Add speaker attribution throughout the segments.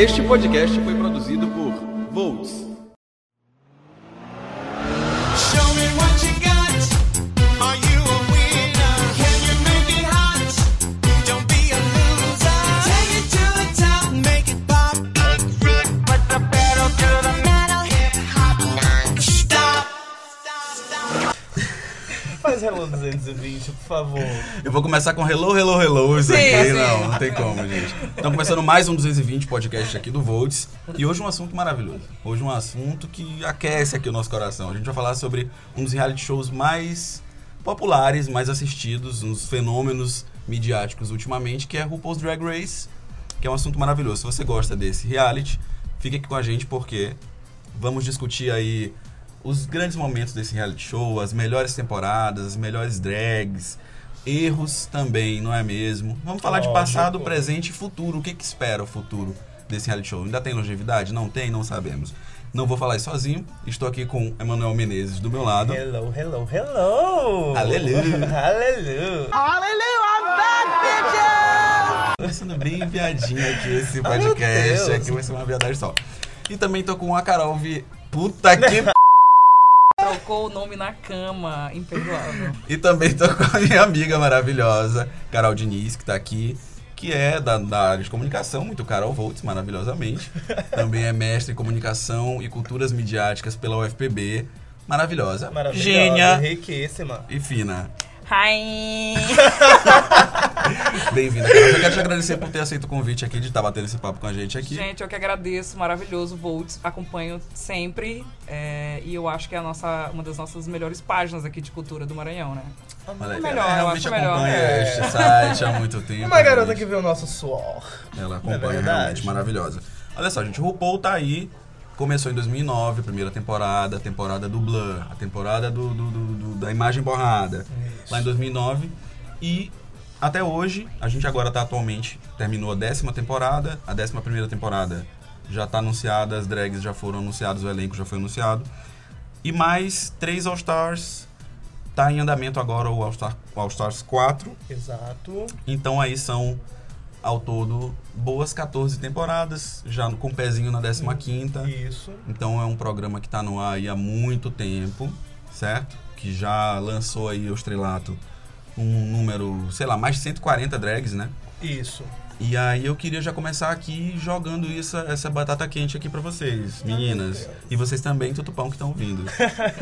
Speaker 1: Este podcast foi produzido por Volts.
Speaker 2: Hello 220, por favor.
Speaker 3: Eu vou começar com hello, hello, hello. Isso
Speaker 4: Sim,
Speaker 3: aqui
Speaker 4: sim.
Speaker 3: não, não tem como, gente. Então, começando mais um 220 podcast aqui do Volts. E hoje um assunto maravilhoso. Hoje um assunto que aquece aqui o nosso coração. A gente vai falar sobre um dos reality shows mais populares, mais assistidos, uns fenômenos midiáticos ultimamente, que é RuPaul's Drag Race, que é um assunto maravilhoso. Se você gosta desse reality, fique aqui com a gente porque vamos discutir aí os grandes momentos desse reality show, as melhores temporadas, as melhores drags, erros também, não é mesmo? Vamos falar de
Speaker 2: Lógico.
Speaker 3: passado, presente e futuro. O que, que espera o futuro desse reality show? Ainda tem longevidade? Não tem? Não sabemos. Não vou falar isso sozinho. Estou aqui com Emanuel Menezes do meu lado.
Speaker 2: Hello, hello, hello!
Speaker 3: Aleluia.
Speaker 2: Aleluia!
Speaker 3: Começando bem viadinho aqui esse
Speaker 2: meu
Speaker 3: podcast.
Speaker 2: Deus.
Speaker 3: Aqui vai ser uma viadagem só. E também tô com a Carol Vi... Puta que
Speaker 4: Trocou o nome na cama, imperdoável.
Speaker 3: E também tô com a minha amiga maravilhosa, Carol Diniz, que tá aqui, que é da, da área de comunicação, muito Carol Volts, maravilhosamente. Também é mestre em comunicação e culturas midiáticas pela UFPB. Maravilhosa.
Speaker 2: Maravilhosa,
Speaker 3: Gênia
Speaker 2: riquíssima.
Speaker 3: e fina.
Speaker 4: Hi!
Speaker 3: Bem-vinda. Eu quero te agradecer por ter aceito o convite aqui, de estar batendo esse papo com a gente aqui.
Speaker 4: Gente, eu que agradeço, maravilhoso, Volts, acompanho sempre é, e eu acho que é a nossa, uma das nossas melhores páginas aqui de cultura do Maranhão, né?
Speaker 3: Olha aí,
Speaker 4: melhor,
Speaker 3: ela
Speaker 4: eu
Speaker 3: realmente
Speaker 4: acho melhor.
Speaker 3: acompanha
Speaker 2: É.
Speaker 3: este site há muito tempo.
Speaker 2: Uma garota
Speaker 3: realmente.
Speaker 2: que vê o nosso suor.
Speaker 3: Ela
Speaker 2: É
Speaker 3: acompanha realmente, maravilhosa. Olha só, gente, o RuPaul tá aí. Começou em 2009, primeira temporada, a temporada do Blur, a temporada do, do- do- do- da imagem borrada, lá em 2009. E até hoje, a gente agora tá atualmente, terminou a décima temporada, a décima primeira temporada já tá anunciada, as drags já foram anunciadas, o elenco já foi anunciado. E mais três All-Stars, tá em andamento agora o All-Star, o All Stars 4,
Speaker 2: Exato.
Speaker 3: então aí são, ao todo, boas 14 temporadas, já com o pezinho na 15ª.
Speaker 2: Isso.
Speaker 3: Então é um programa que está no ar aí há muito tempo, certo? Que já lançou aí o estrelato um número, sei lá, mais de 140 drags, né?
Speaker 2: Isso.
Speaker 3: E aí eu queria já começar aqui jogando isso, essa batata quente aqui pra vocês, meninas. E vocês também, Tutupão, que estão ouvindo.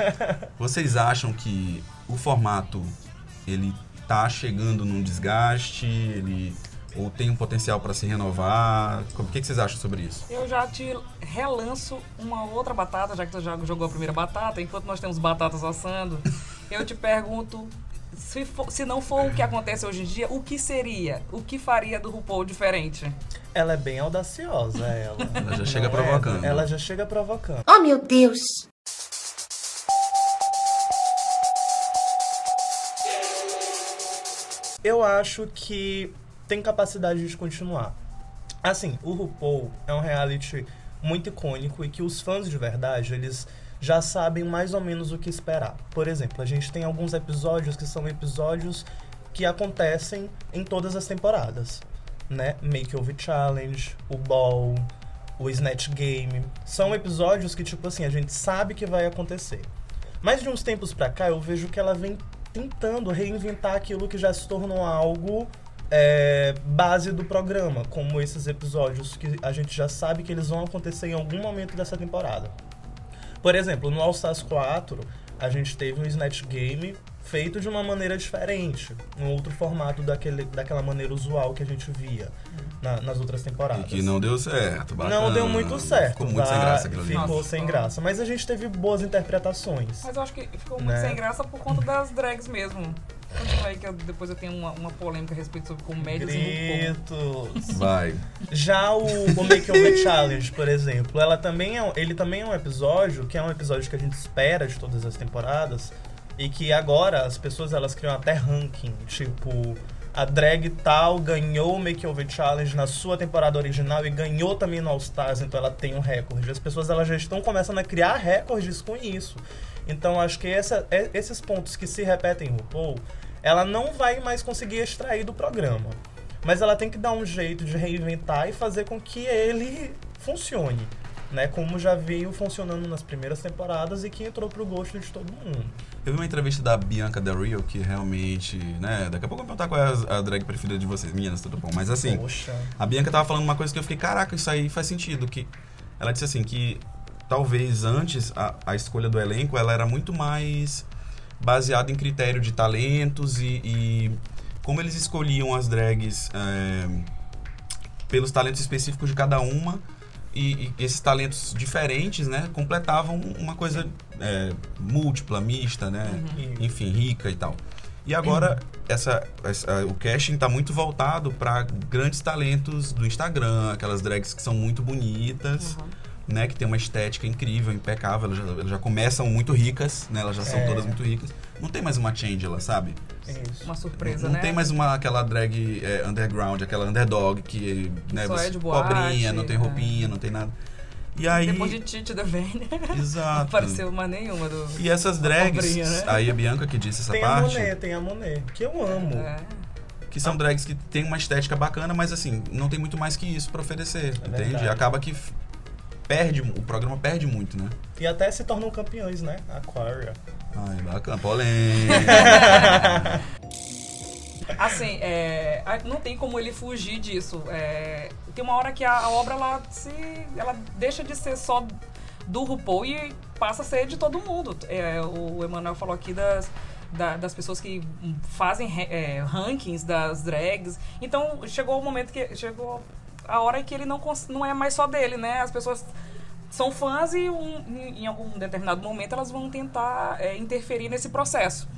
Speaker 3: vocês acham que o formato, ele tá chegando num desgaste, ele ou tem um potencial para se renovar? O que, que vocês acham sobre isso?
Speaker 4: Eu já te relanço uma outra batata, já que tu já jogou a primeira batata, enquanto nós temos batatas assando, eu te pergunto, se, for- se não for o que acontece hoje em dia, o que seria? O que faria do RuPaul diferente?
Speaker 2: Ela é bem audaciosa, ela.
Speaker 3: Ela já chega
Speaker 2: Não é?
Speaker 3: provocando.
Speaker 2: Ela já chega provocando.
Speaker 5: Oh, meu Deus!
Speaker 2: Eu acho que tem capacidade de continuar. Assim, o RuPaul é um reality muito icônico e que os fãs de verdade, eles já sabem mais ou menos o que esperar. Por exemplo, a gente tem alguns episódios que são episódios que acontecem em todas as temporadas, né? Makeover Challenge, o Ball, o Snatch Game, são episódios que tipo assim, a gente sabe que vai acontecer. Mas de uns tempos pra cá, eu vejo que ela vem tentando reinventar aquilo que já se tornou algo é, base do programa, como esses episódios que a gente já sabe que eles vão acontecer em algum momento dessa temporada. Por exemplo, no All Stars 4, a gente teve um Snatch Game feito de uma maneira diferente, um outro formato daquele, daquela maneira usual que a gente via na- nas outras
Speaker 3: E
Speaker 2: temporadas.
Speaker 3: que não deu certo.
Speaker 2: Não
Speaker 3: bacana.
Speaker 2: deu muito certo.
Speaker 3: Ficou muito sem
Speaker 2: vai-
Speaker 3: graça aquilo ali.
Speaker 2: Ficou
Speaker 4: Nossa.
Speaker 2: sem graça. Mas a gente teve boas interpretações.
Speaker 4: Mas eu acho que ficou muito
Speaker 2: Né?
Speaker 4: sem graça por conta das drags mesmo. Continua aí que eu- depois eu tenho uma, uma polêmica a respeito sobre comédias e.
Speaker 2: Gritos.
Speaker 3: Vai.
Speaker 2: Já o, o Makeover Challenge, por exemplo, ela também é, um- ele também é um episódio que é um episódio que a gente espera de todas as temporadas e que agora as pessoas elas criam até ranking, tipo a drag tal ganhou o Makeover Challenge na sua temporada original e ganhou também no All Stars, então ela tem um recorde. As pessoas elas já estão começando a criar recordes com isso. Então acho que essa, é- esses pontos que se repetem em RuPaul, ela não vai mais conseguir extrair do programa. Mas ela tem que dar um jeito de reinventar e fazer com que ele funcione. Né, como já veio funcionando nas primeiras temporadas e que entrou pro gosto de todo mundo.
Speaker 3: Eu vi uma entrevista da Bianca Del Rio, que realmente, né, daqui a pouco eu vou perguntar qual é a, a drag preferida de vocês, meninas, tudo bom. Mas assim,
Speaker 2: Poxa.
Speaker 3: a Bianca tava falando uma coisa que eu fiquei, caraca, isso aí faz sentido. Que ela disse assim que talvez antes a, a escolha do elenco ela era muito mais baseada em critério de talentos e, e como eles escolhiam as drags é, pelos talentos específicos de cada uma e, e esses talentos diferentes, né, completavam uma coisa é, múltipla, mista, né,
Speaker 2: Uhum.
Speaker 3: enfim, rica e tal. E agora essa, essa- o casting tá muito voltado para grandes talentos do Instagram, aquelas drags que são muito bonitas, né, que tem uma estética incrível, impecável, elas já, elas já começam muito ricas, né, elas já são
Speaker 2: É.
Speaker 3: todas muito ricas. Não tem mais uma Changela, sabe?
Speaker 2: Isso.
Speaker 4: Uma surpresa,
Speaker 3: não
Speaker 4: né?
Speaker 3: tem mais uma aquela drag é, underground, aquela underdog que, né,
Speaker 4: Só é de boate,
Speaker 3: pobrinha, não tem
Speaker 4: é.
Speaker 3: roupinha, não tem nada. E aí,
Speaker 4: Depois de Tite da Vênia, não
Speaker 3: exato.
Speaker 4: apareceu mais nenhuma do.
Speaker 3: E essas drags,
Speaker 4: pobrinha, né?
Speaker 3: aí a Bianca que disse essa
Speaker 2: Tem a
Speaker 3: parte,
Speaker 2: Monet, tem a Monet, que eu amo.
Speaker 4: É.
Speaker 3: que são drags que tem uma estética bacana, mas assim, não tem muito mais que isso pra oferecer, entende?
Speaker 2: É verdade.
Speaker 3: Acaba que perde, o programa perde muito, né?
Speaker 2: E até se tornam campeões, né? Aquaria.
Speaker 3: Ai, bacana, polêmica.
Speaker 4: Assim, é, não tem como ele fugir disso. É, tem uma hora que a, a obra ela, se, ela deixa de ser só do RuPaul e passa a ser de todo mundo. É, o Emanuel falou aqui das, da- das pessoas que fazem é, rankings das drags. Então chegou o momento que chegou a hora que ele não, não é mais só dele, né? As pessoas são fãs e um- em algum determinado momento elas vão tentar é, interferir nesse processo.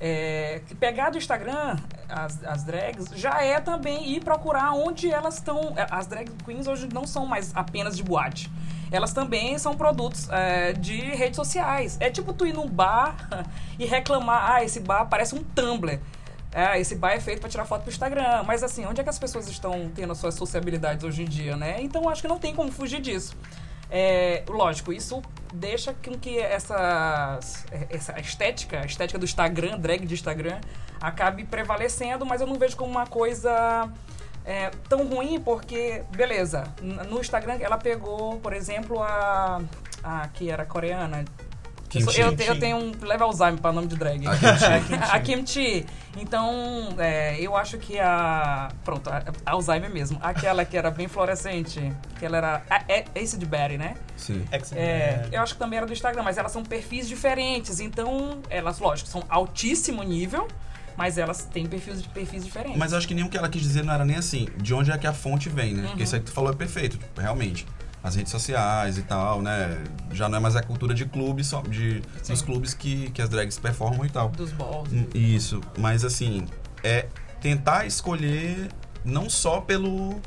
Speaker 4: É, pegar do Instagram as, as drags já é também ir procurar onde elas estão. é, As drag queens hoje não são mais apenas de boate. Elas também são produtos é, de redes sociais. É tipo tu ir num bar e reclamar: ah, esse bar parece um Tumblr. Ah, esse bar é feito para tirar foto pro Instagram. Mas assim, onde é que as pessoas estão tendo as suas sociabilidades hoje em dia, né? Então acho que não tem como fugir disso. É, lógico, isso deixa com que essa, essa estética, a estética do Instagram, drag de Instagram, acabe prevalecendo, mas eu não vejo como uma coisa é, tão ruim, porque, beleza, no Instagram ela pegou, por exemplo, a. a que era coreana. Eu, sou- eu, eu tenho um leve Alzheimer para nome de drag.
Speaker 3: A Kimchi.
Speaker 4: a Kimchi. Então, é, eu acho que a. Pronto, a, a Alzheimer mesmo. Aquela que era bem fluorescente, que ela era. A, é, Ace de Berry, né?
Speaker 3: Sim.
Speaker 4: É, eu acho que também era do Instagram, mas elas são perfis diferentes. Então, elas, lógico, são altíssimo nível, mas elas têm perfis, perfis diferentes.
Speaker 3: Mas eu acho que nem o que ela quis dizer não era nem assim, de onde é que a fonte vem, né?
Speaker 4: Uhum.
Speaker 3: Porque isso aí que tu falou é perfeito, realmente. As redes sociais e tal, né? Já não é mais a cultura de clubes, só de,
Speaker 4: Sim.
Speaker 3: dos clubes que, que as drags performam e tal.
Speaker 4: Dos balls.
Speaker 3: Hum, Isso, mas assim, é tentar escolher não só pelo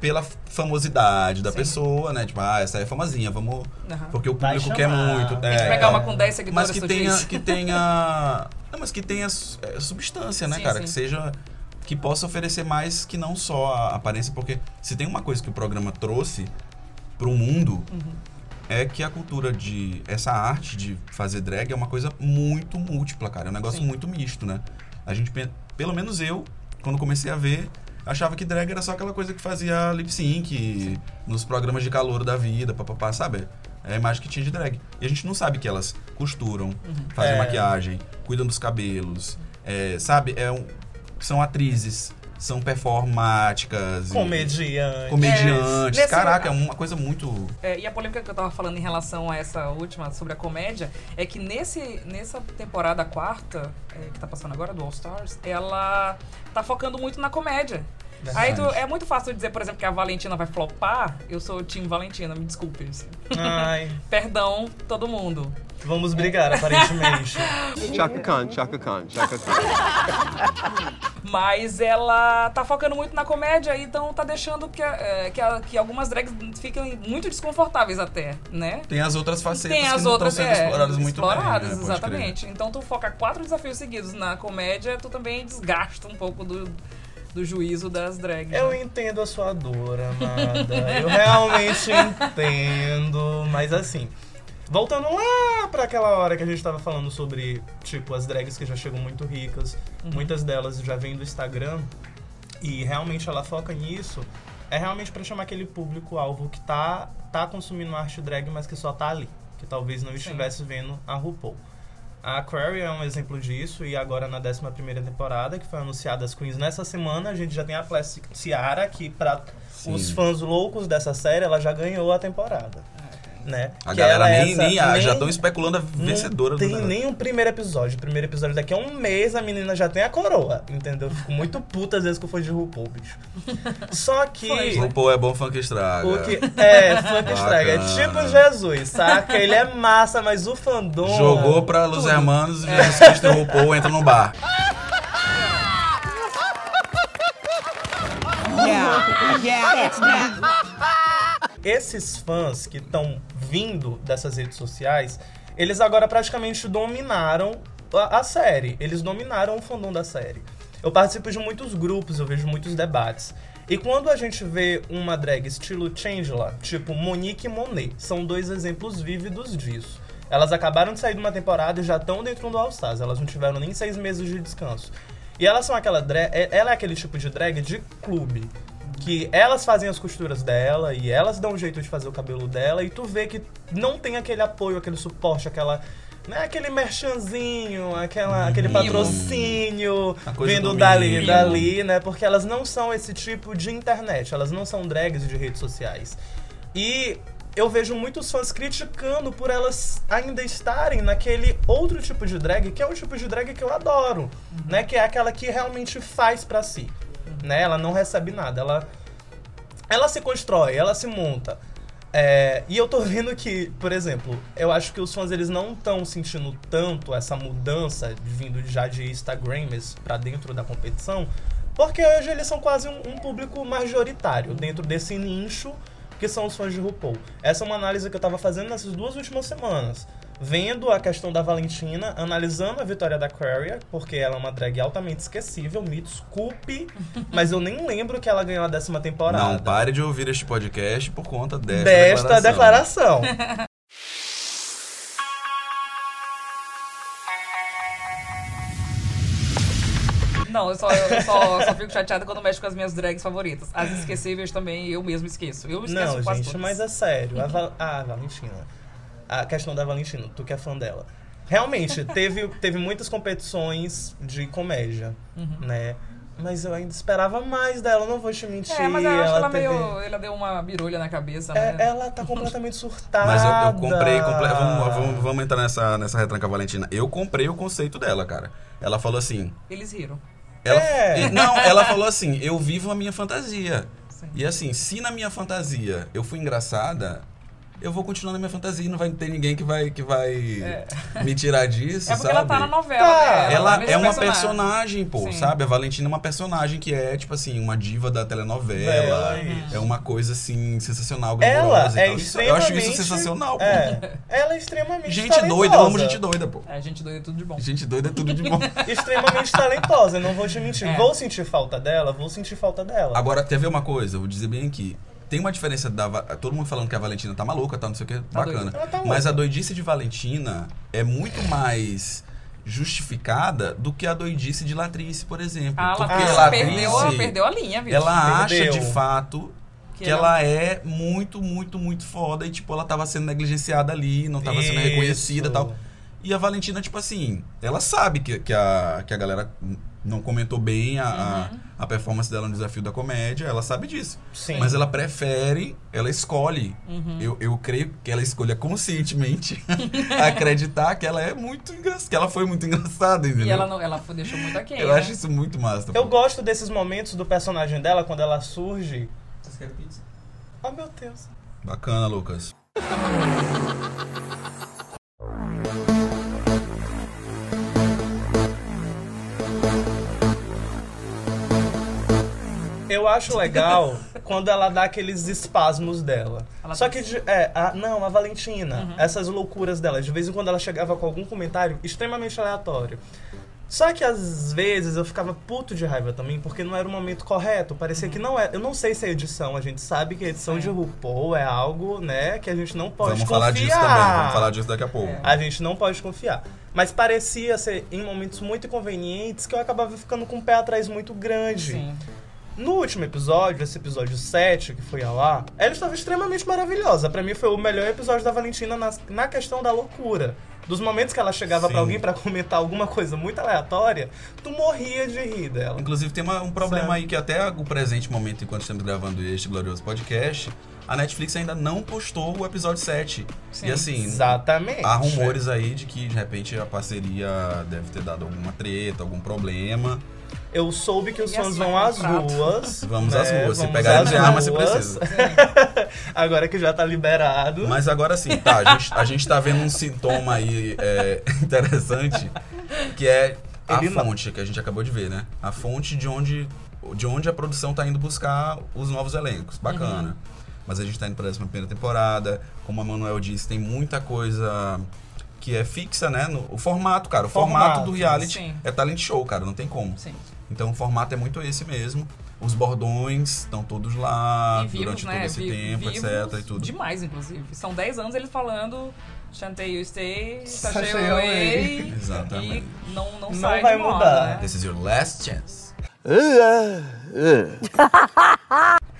Speaker 3: pela famosidade da
Speaker 4: Sim.
Speaker 3: pessoa, né? Tipo, ah, essa é famosinha, vamos. Porque o público quer muito.
Speaker 4: A gente
Speaker 3: é,
Speaker 4: pegar uma com 10 seguidores,
Speaker 3: mas que tenha,
Speaker 4: diz.
Speaker 3: que tenha. Não, mas que tenha é, substância, né,
Speaker 4: Sim,
Speaker 3: cara?
Speaker 4: sim.
Speaker 3: Que seja. Que possa oferecer mais que não só a aparência, porque se tem uma coisa que o programa trouxe pro mundo,
Speaker 4: Uhum.
Speaker 3: é que a cultura de. Essa arte de fazer drag é uma coisa muito múltipla, cara. É um negócio
Speaker 4: Sim.
Speaker 3: muito misto, né? A gente, pelo menos eu, quando comecei a ver, achava que drag era só aquela coisa que fazia lip sync nos programas de calor da vida, papapá, sabe? É a imagem que tinha de drag. E a gente não sabe que elas costuram, fazem
Speaker 2: É.
Speaker 3: maquiagem, cuidam dos cabelos, é, sabe? É um- são atrizes, são performáticas. e-
Speaker 2: Comediante.
Speaker 3: comediantes.
Speaker 4: É,
Speaker 3: Caraca, é uma coisa muito.
Speaker 4: É, e a polêmica que eu tava falando em relação a essa última sobre a comédia é que nesse, nessa temporada quarta, é, que tá passando agora, do All Stars, ela tá focando muito na comédia. Aí tu- é muito fácil dizer, por exemplo, que a Valentina vai flopar. Eu sou o time Valentina, me desculpe. assim.
Speaker 2: Ai,
Speaker 4: Perdão, todo mundo.
Speaker 2: vamos brigar, aparentemente.
Speaker 5: Chaka Khan, Chaka Khan, Chaka Khan.
Speaker 4: Mas ela tá focando muito na comédia, então tá deixando que, é, que, a- que algumas drags fiquem muito desconfortáveis até, né?
Speaker 3: Tem as outras facetas
Speaker 4: Tem
Speaker 3: que
Speaker 4: as
Speaker 3: não
Speaker 4: outras
Speaker 3: estão sendo
Speaker 4: é,
Speaker 3: exploradas muito
Speaker 4: exploradas,
Speaker 3: bem. né?
Speaker 4: Exatamente. Então tu foca quatro desafios seguidos na comédia, tu também desgasta um pouco do, do juízo das drags.
Speaker 2: Eu
Speaker 4: né?
Speaker 2: entendo a sua dor, amada. Eu realmente entendo. Mas assim, voltando lá pra aquela hora que a gente tava falando sobre, tipo, as drags que já chegam muito ricas, muitas delas já vêm do Instagram. e realmente ela foca nisso, é realmente pra chamar aquele público-alvo que tá, tá consumindo arte drag, mas que só tá ali. Que talvez não estivesse vendo a RuPaul. A Aquaria é um exemplo disso, e agora na 11 temporada, que foi anunciada as Queens nessa semana, a gente já tem a Classic Ciara, que
Speaker 3: Sim.
Speaker 2: os fãs loucos dessa série, ela já ganhou a temporada. Né?
Speaker 3: A
Speaker 2: Que
Speaker 3: galera
Speaker 2: é
Speaker 3: nem,
Speaker 2: essa-
Speaker 3: nem, ah, já
Speaker 2: nem-
Speaker 3: estão especulando a vencedora
Speaker 2: não
Speaker 3: do
Speaker 2: tem nem um primeiro episódio. O primeiro episódio daqui a um mês a menina já tem a coroa, entendeu? Fico muito puta às vezes que eu for de RuPaul, bicho. Só que...
Speaker 4: Foi, né?
Speaker 3: RuPaul é bom funk estraga.
Speaker 2: O que, é, que estraga. É tipo Jesus, saca? Ele é massa, mas o fandom...
Speaker 3: Jogou pra Los Hermanos, Jesus Cristo e RuPaul entra no bar.
Speaker 2: esses fãs que estão vindo dessas redes sociais, eles agora praticamente dominaram a, a série. Eles dominaram o fandom da série. Eu participo de muitos grupos, eu vejo muitos debates. E quando a gente vê uma drag estilo Changela, tipo Monique e Monet, são dois exemplos vívidos disso. Elas acabaram de sair de uma temporada e já estão dentro do All Stars. Elas não tiveram nem seis meses de descanso. E elas são aquela drag. Ela é aquele tipo de drag de clube. Que elas fazem as costuras dela e elas dão um jeito de fazer o cabelo dela. E tu vê que não tem aquele apoio, aquele suporte, aquela. Né, aquele merchanzinho, aquela, aquele patrocínio vindo
Speaker 3: do
Speaker 2: dali,
Speaker 3: mimo.
Speaker 2: dali, né? Porque elas não são esse tipo de internet, elas não são drags de redes sociais. E eu vejo muitos fãs criticando por elas ainda estarem naquele outro tipo de drag, que é o tipo de drag que eu adoro, né? Que é aquela que realmente faz pra si, né? Ela não recebe nada, ela ela se constrói, ela se monta. É, e eu tô vendo que, por exemplo, eu acho que os fãs eles não estão sentindo tanto essa mudança vindo já de Instagramers pra dentro da competição, porque hoje eles são quase um, um público majoritário dentro desse nicho que são os fãs de RuPaul. Essa é uma análise que eu tava fazendo nessas duas últimas semanas. Vendo a questão da Valentina, analisando a vitória da Aquaria, porque ela é uma drag altamente esquecível, me desculpe, mas eu nem lembro que ela ganhou a décima temporada
Speaker 3: Não pare de ouvir este podcast por conta desta,
Speaker 2: desta
Speaker 3: declaração.
Speaker 2: declaração.
Speaker 4: Não, eu só, eu só, só fico chateada quando mexe com as minhas drags favoritas. As esquecíveis também eu mesmo esqueço. Eu esqueço
Speaker 2: Não,
Speaker 4: quase
Speaker 2: gente,
Speaker 4: todas.
Speaker 2: mas é sério. A, Val- ah, a Valentina. A questão da Valentina, tu que é fã dela. Realmente, teve, teve muitas competições de comédia, né? Mas eu ainda esperava mais dela, não vou te mentir.
Speaker 4: É, mas eu acho que ela
Speaker 2: teve-
Speaker 4: meio. Ela deu uma birulha na cabeça,
Speaker 2: É,
Speaker 4: né?
Speaker 2: ela tá completamente surtada.
Speaker 3: Mas eu, eu comprei, comple- vamos, vamos, vamos entrar nessa, nessa retranca Valentina. Eu comprei o conceito dela, cara. Ela falou assim.
Speaker 4: Eles riram.
Speaker 3: Ela,
Speaker 2: É.
Speaker 3: Não, ela falou assim: eu vivo a minha fantasia.
Speaker 4: Sim.
Speaker 3: E assim, se na minha fantasia eu fui engraçada, eu vou continuar na minha fantasia e não vai ter ninguém que vai, que vai me tirar disso,
Speaker 4: É porque
Speaker 3: sabe?
Speaker 4: ela tá na novela,
Speaker 2: Tá.
Speaker 4: né?
Speaker 3: Ela
Speaker 4: nesse
Speaker 3: é uma personagem, pô,
Speaker 4: Sim.
Speaker 3: sabe? A Valentina é uma personagem que é, tipo assim, uma diva da telenovela.
Speaker 2: Vela, isso.
Speaker 3: É uma coisa, assim, sensacional,
Speaker 2: Ela
Speaker 3: glamourosa e
Speaker 2: é extremamente...
Speaker 3: Eu acho isso sensacional, pô.
Speaker 2: É, ela é extremamente
Speaker 3: Gente
Speaker 2: talentosa.
Speaker 3: doida, eu amo gente doida, pô.
Speaker 4: É, gente doida é tudo de bom.
Speaker 3: Gente doida é tudo de bom.
Speaker 2: Extremamente talentosa, não vou te mentir.
Speaker 4: É.
Speaker 2: Vou sentir falta dela, vou sentir falta dela.
Speaker 3: Agora, quer ver uma coisa? Eu vou dizer bem aqui. Tem uma diferença da. Todo mundo falando que a Valentina tá maluca, tá não sei o que,
Speaker 4: Tá
Speaker 3: bacana.
Speaker 2: Ela tá
Speaker 3: Mas a doidice de Valentina é muito mais justificada do que a doidice de Latrice, por exemplo.
Speaker 4: Ah,
Speaker 3: Porque
Speaker 4: ela
Speaker 2: Latrice-
Speaker 4: perdeu, a- perdeu a linha, viu?
Speaker 3: ela acha
Speaker 2: Perdeu.
Speaker 3: de fato que,
Speaker 4: Que
Speaker 3: ela é muito, muito, muito foda e, tipo, ela tava sendo negligenciada ali, não tava sendo
Speaker 2: Isso.
Speaker 3: reconhecida e tal. E a Valentina, tipo assim, ela sabe que, que, a, que a galera não comentou bem a, a-
Speaker 4: Uhum.
Speaker 3: a performance dela no desafio da comédia, ela sabe disso.
Speaker 2: Sim.
Speaker 3: Mas ela prefere, ela escolhe.
Speaker 4: Uhum.
Speaker 3: Eu, eu creio que ela escolha conscientemente acreditar que ela é muito engraçada, que ela foi muito engraçada, entendeu?
Speaker 4: E ela, não, ela deixou muito aquém,
Speaker 3: Eu
Speaker 4: né?
Speaker 3: acho isso muito massa.
Speaker 2: Eu
Speaker 3: pô.
Speaker 2: gosto desses momentos do personagem dela quando ela surge. Oh meu Deus.
Speaker 3: Bacana, Lucas.
Speaker 2: Eu acho legal quando ela dá aqueles espasmos dela.
Speaker 4: Ela
Speaker 2: Só
Speaker 4: tá-
Speaker 2: que, de- é, a- não, a Valentina,
Speaker 4: Uhum.
Speaker 2: essas loucuras dela, de vez em quando ela chegava com algum comentário extremamente aleatório. Só que às vezes eu ficava puto de raiva também, porque não era o momento correto. Parecia que não é. Eu não sei se é edição, a gente sabe que a edição
Speaker 4: Sim.
Speaker 2: de RuPaul é algo, né, que a gente não pode
Speaker 3: vamos
Speaker 2: confiar.
Speaker 3: falar disso também, vamos falar disso daqui a pouco.
Speaker 4: É.
Speaker 2: A gente não pode confiar. Mas parecia ser em momentos muito inconvenientes que eu acabava ficando com o pé atrás muito grande.
Speaker 4: Sim.
Speaker 2: No último episódio, esse episódio 7, que foi ao ar, ela estava extremamente maravilhosa. Pra mim foi o melhor episódio da Valentina na, na questão da loucura. Dos momentos que ela chegava pra alguém pra comentar alguma coisa muito aleatória, tu morria de rir dela.
Speaker 3: Inclusive tem uma- um problema
Speaker 2: Sabe?
Speaker 3: aí que até o presente momento, enquanto estamos gravando este glorioso podcast, a Netflix ainda não postou o episódio 7.
Speaker 4: Sim.
Speaker 3: E assim,
Speaker 2: Exatamente.
Speaker 3: há rumores aí de que de repente a parceria deve ter dado alguma treta, algum problema.
Speaker 2: Eu soube que os fãs
Speaker 4: assinar
Speaker 2: vão às
Speaker 4: contrato.
Speaker 2: ruas.
Speaker 3: Vamos
Speaker 2: né?
Speaker 3: às ruas. Se pegarem
Speaker 2: às
Speaker 3: de arma, se precisa.
Speaker 2: Agora que já tá liberado.
Speaker 3: Mas agora sim, tá, a gente, a gente tá vendo um sintoma aí é, interessante, que é a
Speaker 2: Ele não.
Speaker 3: fonte, que a gente acabou de ver, né? A fonte de onde, de onde a produção tá indo buscar os novos elencos. Bacana. Mas a gente tá indo pra décima primeira temporada. Como a Manuel disse, tem muita coisa que é fixa, né? No, o formato, cara. O formato,
Speaker 2: Formato,
Speaker 3: do reality
Speaker 4: sim.
Speaker 3: é talent show, cara. Não tem como.
Speaker 4: Sim.
Speaker 3: Então o formato é muito esse mesmo. Os bordões estão todos lá
Speaker 4: vivos,
Speaker 3: durante
Speaker 4: né?
Speaker 3: todo esse
Speaker 4: Vi-
Speaker 3: tempo, etc. E tudo.
Speaker 4: Demais, inclusive. São 10 anos eles falando Chantei You Stay,
Speaker 2: Sachei Away.
Speaker 3: Exatamente.
Speaker 4: E não, não,
Speaker 2: Não
Speaker 4: sai
Speaker 2: vai
Speaker 4: de moda,
Speaker 2: mudar.
Speaker 4: né?
Speaker 3: This is your last chance.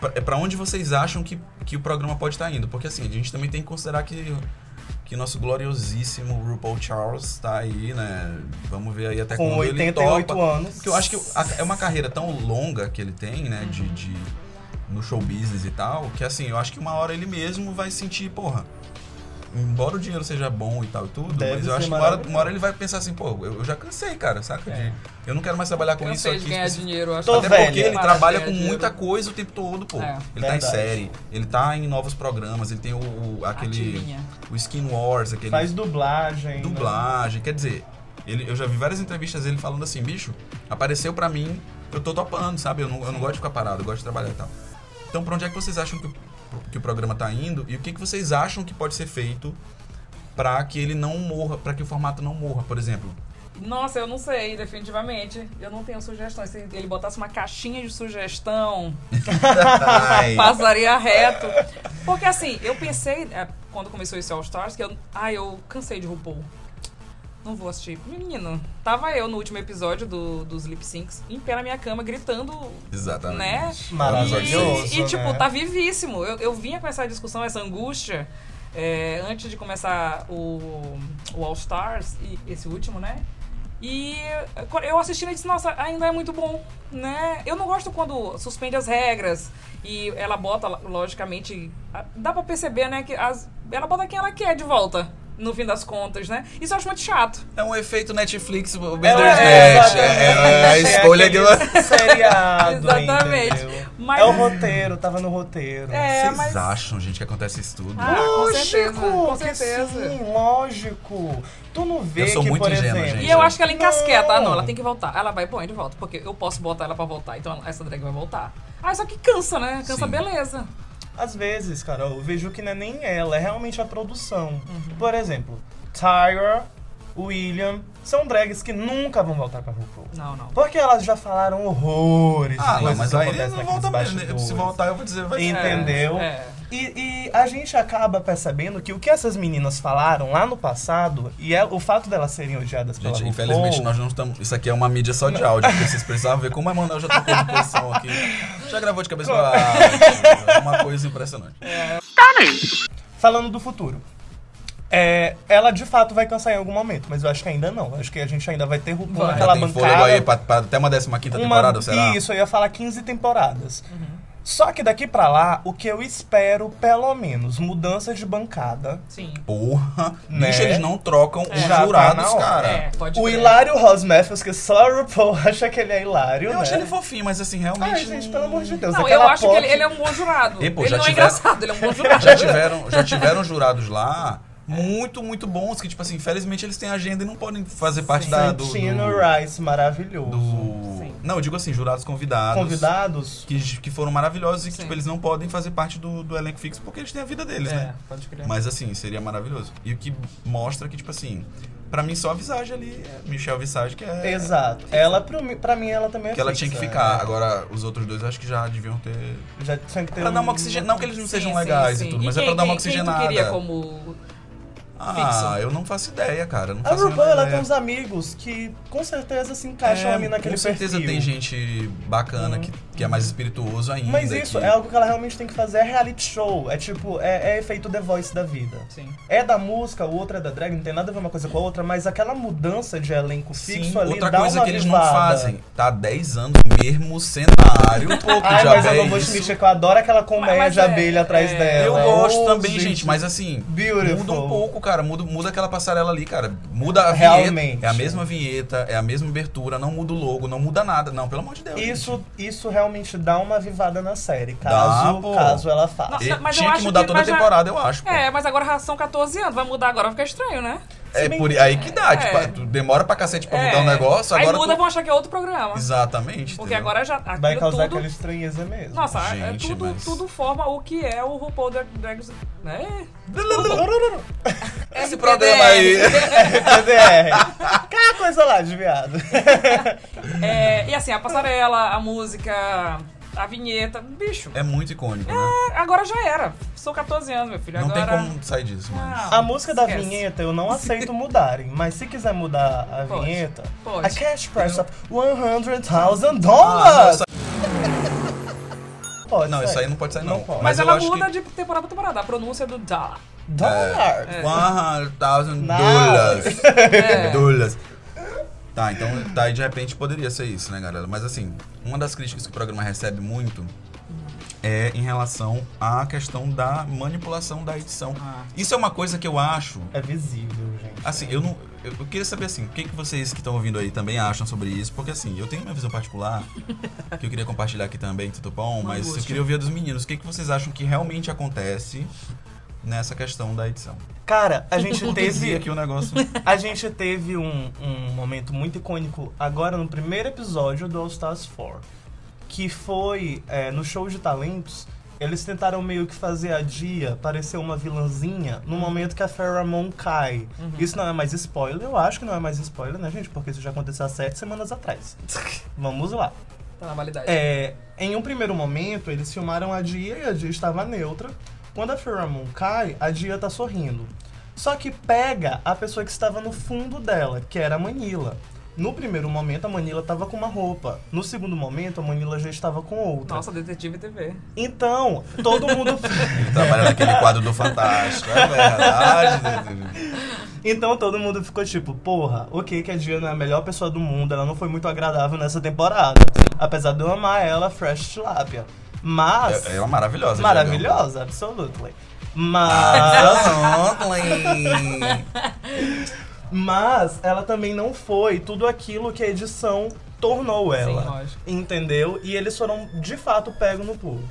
Speaker 3: Pra- É pra onde vocês acham que, que o programa pode estar indo? Porque assim, a gente também tem que considerar que, que nosso gloriosíssimo RuPaul Charles tá aí, né? Vamos ver aí até
Speaker 2: Com
Speaker 3: quando ele
Speaker 2: 88
Speaker 3: topa.
Speaker 2: anos.
Speaker 3: Porque eu acho que é uma carreira tão longa que ele tem, né? De, de- no show business e tal, que assim, eu acho que uma hora ele mesmo vai sentir, porra. Embora o dinheiro seja bom e tal e tudo,
Speaker 2: Deve
Speaker 3: mas eu acho que uma hora, uma hora ele vai pensar assim, pô, eu, eu já cansei, cara, saca? De- eu não quero mais trabalhar com isso aqui.
Speaker 4: ganhar
Speaker 3: especi-
Speaker 4: dinheiro, acho
Speaker 3: até
Speaker 2: velha.
Speaker 3: porque ele
Speaker 4: Para
Speaker 3: trabalha com
Speaker 4: ganhar
Speaker 3: muita
Speaker 4: dinheiro.
Speaker 3: coisa o tempo todo, pô.
Speaker 4: É.
Speaker 3: ele tá em
Speaker 2: Verdade.
Speaker 3: série, ele tá em novos programas, ele tem o, o- aquele.
Speaker 4: Ativinha.
Speaker 3: O Skin Wars, aquele.
Speaker 2: Faz dublagem. né?
Speaker 3: dublagem. Quer dizer, ele, eu já vi várias entrevistas dele falando assim, bicho, apareceu pra mim, eu tô topando, sabe? Eu não, eu não gosto de ficar parado, eu gosto de trabalhar e tal. Então, pra onde é que vocês acham que o, que o programa tá indo e o que, que vocês acham que pode ser feito pra que ele não morra, pra que o formato não morra, por exemplo?
Speaker 4: Nossa, eu não sei, definitivamente. Eu não tenho sugestões. Se ele botasse uma caixinha de sugestão, passaria reto. Porque assim, eu pensei, é, quando começou esse All Stars, que eu. Ai, eu cansei de RuPaul. Não vou assistir. Menino, tava eu no último episódio do, dos lip syncs, em pé na minha cama, gritando,
Speaker 3: Exatamente.
Speaker 4: né?
Speaker 2: Maravilhoso,
Speaker 4: E, e, tipo,
Speaker 2: né?
Speaker 4: tá vivíssimo. Eu, eu vinha com essa discussão, essa angústia, é, antes de começar o, o All Stars, e esse último, né? E eu assistindo e disse, nossa, ainda é muito bom, né? Eu não gosto quando suspende as regras e ela bota, logicamente, dá pra perceber, né, que as, ela bota quem ela quer de volta, no fim das contas, né? Isso eu acho muito chato.
Speaker 3: É um efeito Netflix, o
Speaker 2: É,
Speaker 3: Bandersnatch.
Speaker 2: é,
Speaker 3: É, é, a escolha que...
Speaker 2: aquele seriado,
Speaker 4: Exatamente. Mas-
Speaker 2: É o roteiro, tava no roteiro.
Speaker 4: É,
Speaker 3: Vocês
Speaker 4: mas...
Speaker 3: acham, gente, que acontece isso tudo?
Speaker 4: Ah, com
Speaker 2: Lógico,
Speaker 4: certeza, com certeza.
Speaker 2: sim, lógico. Tu não vê
Speaker 3: Eu sou
Speaker 2: que,
Speaker 3: muito
Speaker 2: por
Speaker 3: ingênuo,
Speaker 2: exemplo...
Speaker 3: gente.
Speaker 4: E eu acho que ela encasqueta. Ah, não,
Speaker 2: Não.
Speaker 4: ela tem que voltar. Ela vai põe de volta, porque eu posso botar ela pra voltar. Então essa drag vai voltar. Ah, só que cansa, né? Cansa,
Speaker 3: Sim.
Speaker 4: beleza.
Speaker 2: Às vezes, cara, eu vejo que não é nem ela, é realmente a produção.
Speaker 4: Uhum.
Speaker 2: Por exemplo, Tyra, William, são drags que nunca vão voltar pra RuPaul.
Speaker 4: Não, não.
Speaker 2: Porque elas já falaram horrores
Speaker 3: Ah, não, mas aí não volta mesmo. Se voltar, eu vou dizer, vai ser.
Speaker 2: Entendeu?
Speaker 4: É.
Speaker 2: E, e a gente acaba percebendo que o que essas meninas falaram lá no passado, e é, o fato delas serem odiadas pela
Speaker 3: Gente,
Speaker 2: RuPaul,
Speaker 3: infelizmente nós não estamos. Isso aqui é uma mídia só de áudio, porque vocês precisavam ver como a Emanuel já trocou de posição aqui. Já gravou de cabeça pra. É uma coisa impressionante.
Speaker 2: Falando do futuro. É, ela de fato vai cansar em algum momento, mas eu acho que ainda não. Acho que a gente ainda vai ter RuPaul naquela bancada.
Speaker 3: fôlego aí pra, pra até uma 15 quinta
Speaker 2: uma-
Speaker 3: temporada, será?
Speaker 2: Isso, eu ia falar 15 temporadas. Só que daqui pra lá, o que eu espero, pelo menos, mudanças de bancada.
Speaker 4: Sim.
Speaker 3: Porra.
Speaker 2: Né?
Speaker 3: Bicho, eles não trocam os
Speaker 2: Já tá
Speaker 3: jurados,
Speaker 2: hora.
Speaker 3: cara.
Speaker 4: É, pode
Speaker 2: O
Speaker 4: crer.
Speaker 2: Hilário Ross Matthews, que só a RuPaul acha que ele é hilário,
Speaker 3: Eu
Speaker 2: né?
Speaker 3: achei ele fofinho, mas assim, realmente.
Speaker 2: Ai, gente, pelo amor de Deus.
Speaker 4: Não, eu acho que ele, ele é um bom jurado.
Speaker 3: E, pô,
Speaker 4: ele
Speaker 3: já
Speaker 4: não é engraçado, ele é um bom jurado.
Speaker 3: Já tiveram, já tiveram jurados lá muito, muito bons, que, tipo assim, infelizmente eles têm agenda e não podem fazer parte da, do, do,
Speaker 2: Rice, maravilhoso.
Speaker 3: do-
Speaker 4: Sim.
Speaker 3: Não, eu digo assim, jurados convidados.
Speaker 2: Convidados,
Speaker 3: Que, que foram maravilhosos e que
Speaker 4: Sim.
Speaker 3: tipo, eles não podem fazer parte do, do elenco fixo porque eles têm a vida deles,
Speaker 4: É,
Speaker 3: né?
Speaker 4: pode crer.
Speaker 3: Mas assim, seria maravilhoso. E o que mostra que, tipo assim, pra mim só a Visage ali, é Michelle Visage, que é.
Speaker 2: exato. Ela, pra mim, pra mim, ela também é
Speaker 3: Que ela
Speaker 2: fixa,
Speaker 3: tinha que ficar.
Speaker 2: é.
Speaker 3: Agora, os outros dois acho que já deviam ter.
Speaker 2: Já tinha que ter
Speaker 3: Pra dar uma
Speaker 2: um-
Speaker 3: oxigenada. Não que eles não
Speaker 4: Sim,
Speaker 3: sejam
Speaker 4: sim,
Speaker 3: legais
Speaker 4: sim.
Speaker 3: e tudo, mas é
Speaker 4: quem-
Speaker 3: pra dar uma
Speaker 4: quem- quem tu
Speaker 3: oxigenada.
Speaker 4: queria como
Speaker 3: Ah,
Speaker 4: fixo?
Speaker 3: eu não faço ideia, cara. Não
Speaker 2: A
Speaker 3: faço
Speaker 2: RuPaul, ela tem uns amigos que com certeza se encaixam
Speaker 3: É,
Speaker 2: ali naquele
Speaker 3: Com certeza
Speaker 2: perfil.
Speaker 3: tem gente bacana
Speaker 2: Uhum.
Speaker 3: que, que é mais espirituoso ainda.
Speaker 2: Mas isso
Speaker 3: que-
Speaker 2: é algo que ela realmente tem que fazer, é reality show. É tipo, é, é efeito The Voice da vida.
Speaker 4: Sim.
Speaker 2: É da música, o outro é da drag, não tem nada a ver uma coisa com a outra, mas aquela mudança de elenco fixo
Speaker 3: Sim,
Speaker 2: ali
Speaker 3: outra
Speaker 2: dá
Speaker 3: coisa
Speaker 2: uma
Speaker 3: que eles não fazem. Tá há 10 anos mesmo cenário. Um pouco
Speaker 2: Ai,
Speaker 3: já
Speaker 2: mas eu não vou te mentir que eu adoro aquela colmeia
Speaker 4: Mas
Speaker 2: de
Speaker 4: é-
Speaker 2: abelha atrás
Speaker 4: é-
Speaker 2: dela.
Speaker 3: Eu
Speaker 2: Oh,
Speaker 3: gosto também, gente, mas assim,
Speaker 2: Beautiful.
Speaker 3: muda um pouco, cara. Muda, muda aquela passarela ali, cara. Muda a
Speaker 2: Realmente.
Speaker 3: vinheta. É a mesma vinheta, é a mesma abertura, não muda o logo, não muda nada. Não, pelo amor de Deus.
Speaker 2: Isso, isso realmente dá uma avivada na série, caso,
Speaker 3: pô.
Speaker 2: caso ela faça.
Speaker 4: Nossa, mas eu
Speaker 3: tinha que
Speaker 4: acho
Speaker 3: mudar
Speaker 4: que-
Speaker 3: toda a
Speaker 4: mas já-
Speaker 3: temporada, eu acho. pô.
Speaker 4: É, mas agora são 14 anos, vai mudar agora, fica estranho, né?
Speaker 3: É
Speaker 2: bem
Speaker 3: por aí que dá.
Speaker 4: É.
Speaker 3: Tipo, tu demora pra cacete pra
Speaker 4: É.
Speaker 3: mudar o negócio,
Speaker 4: Aí
Speaker 3: agora.
Speaker 4: muda,
Speaker 3: tu-
Speaker 4: vão achar que é outro programa.
Speaker 3: Exatamente.
Speaker 4: Porque
Speaker 3: entendeu?
Speaker 4: agora já.
Speaker 2: Vai causar
Speaker 4: tudo,
Speaker 2: aquela estranheza mesmo.
Speaker 4: Nossa, é
Speaker 3: Gente,
Speaker 4: tudo,
Speaker 3: mas-
Speaker 4: tudo forma o que é o RuPaul Drag Drag né?
Speaker 3: Esse programa aí.
Speaker 2: PDR. Aquela coisa lá de viado.
Speaker 4: É, e assim, a passarela, a música, a vinheta, bicho.
Speaker 3: É muito icônico, né?
Speaker 4: Agora já era. Sou 14 anos, meu filho.
Speaker 3: Não tem
Speaker 4: agora...
Speaker 3: como sair disso, mano.
Speaker 4: Não,
Speaker 2: A música da
Speaker 4: esquece.
Speaker 2: vinheta eu não aceito mudarem, mas se quiser mudar a
Speaker 4: Pode,
Speaker 2: vinheta,
Speaker 4: pode.
Speaker 2: a cash price of 100,000
Speaker 3: Ah, não,
Speaker 2: dólares. Pode
Speaker 3: Não,
Speaker 2: sair.
Speaker 3: isso aí não pode sair, não.
Speaker 2: pode.
Speaker 4: Mas,
Speaker 3: eu
Speaker 4: ela muda
Speaker 3: que-
Speaker 4: de temporada pra temporada. A pronúncia do da.
Speaker 2: Dólares.
Speaker 3: É. 100,000
Speaker 2: Não.
Speaker 3: dólares.
Speaker 4: É.
Speaker 3: Dólares. Tá, então tá, aí de repente poderia ser isso, né, galera? Mas assim, uma das críticas que o programa recebe muito é em relação à questão da manipulação da edição.
Speaker 4: Ah.
Speaker 3: Isso é uma coisa que eu acho.
Speaker 2: É visível, gente.
Speaker 3: Assim, eu não. Eu eu queria saber assim, o que, que vocês que estão ouvindo aí também acham sobre isso, porque assim, eu tenho minha visão particular, que eu queria compartilhar aqui também, tudo bom, mas eu queria ouvir a dos meninos. O que, que vocês acham que realmente acontece nessa questão da edição?
Speaker 2: Cara, a gente teve
Speaker 3: aqui o negócio.
Speaker 2: A gente teve um, um momento muito icônico agora no primeiro episódio do All Stars 4, que foi é, no show de talentos. Eles tentaram meio que fazer a Dia parecer uma vilãzinha no momento que a Pheromone cai. Isso não é mais spoiler, eu acho que não é mais spoiler, né, gente? Porque isso já aconteceu há sete semanas atrás. Vamos lá.
Speaker 4: Tá na validade.
Speaker 2: É, em um primeiro momento, eles filmaram a Dia e a Dia estava neutra. Quando a Pheromone cai, a Dia tá sorrindo. Só que pega a pessoa que estava no fundo dela, que era a Manila. No primeiro momento, a Manila estava com uma roupa. No segundo momento, a Manila já estava com outra.
Speaker 4: Nossa, Detetive TV.
Speaker 2: Então, todo mundo.
Speaker 3: Ele trabalha naquele quadro do Fantástico, é verdade.
Speaker 2: então todo mundo ficou tipo, porra, ok que a Dia não é a melhor pessoa do mundo, ela não foi muito agradável nessa temporada. Apesar de eu amar ela, Fresh Tilapia. Mas.
Speaker 3: É- Ela é maravilhosa.
Speaker 2: Maravilhosa, absolutely. Mas.
Speaker 3: Ah,
Speaker 2: Mas ela também não foi tudo aquilo que a edição tornou ela.
Speaker 4: lógico.
Speaker 2: entendeu? E eles foram de fato pegos no pulo.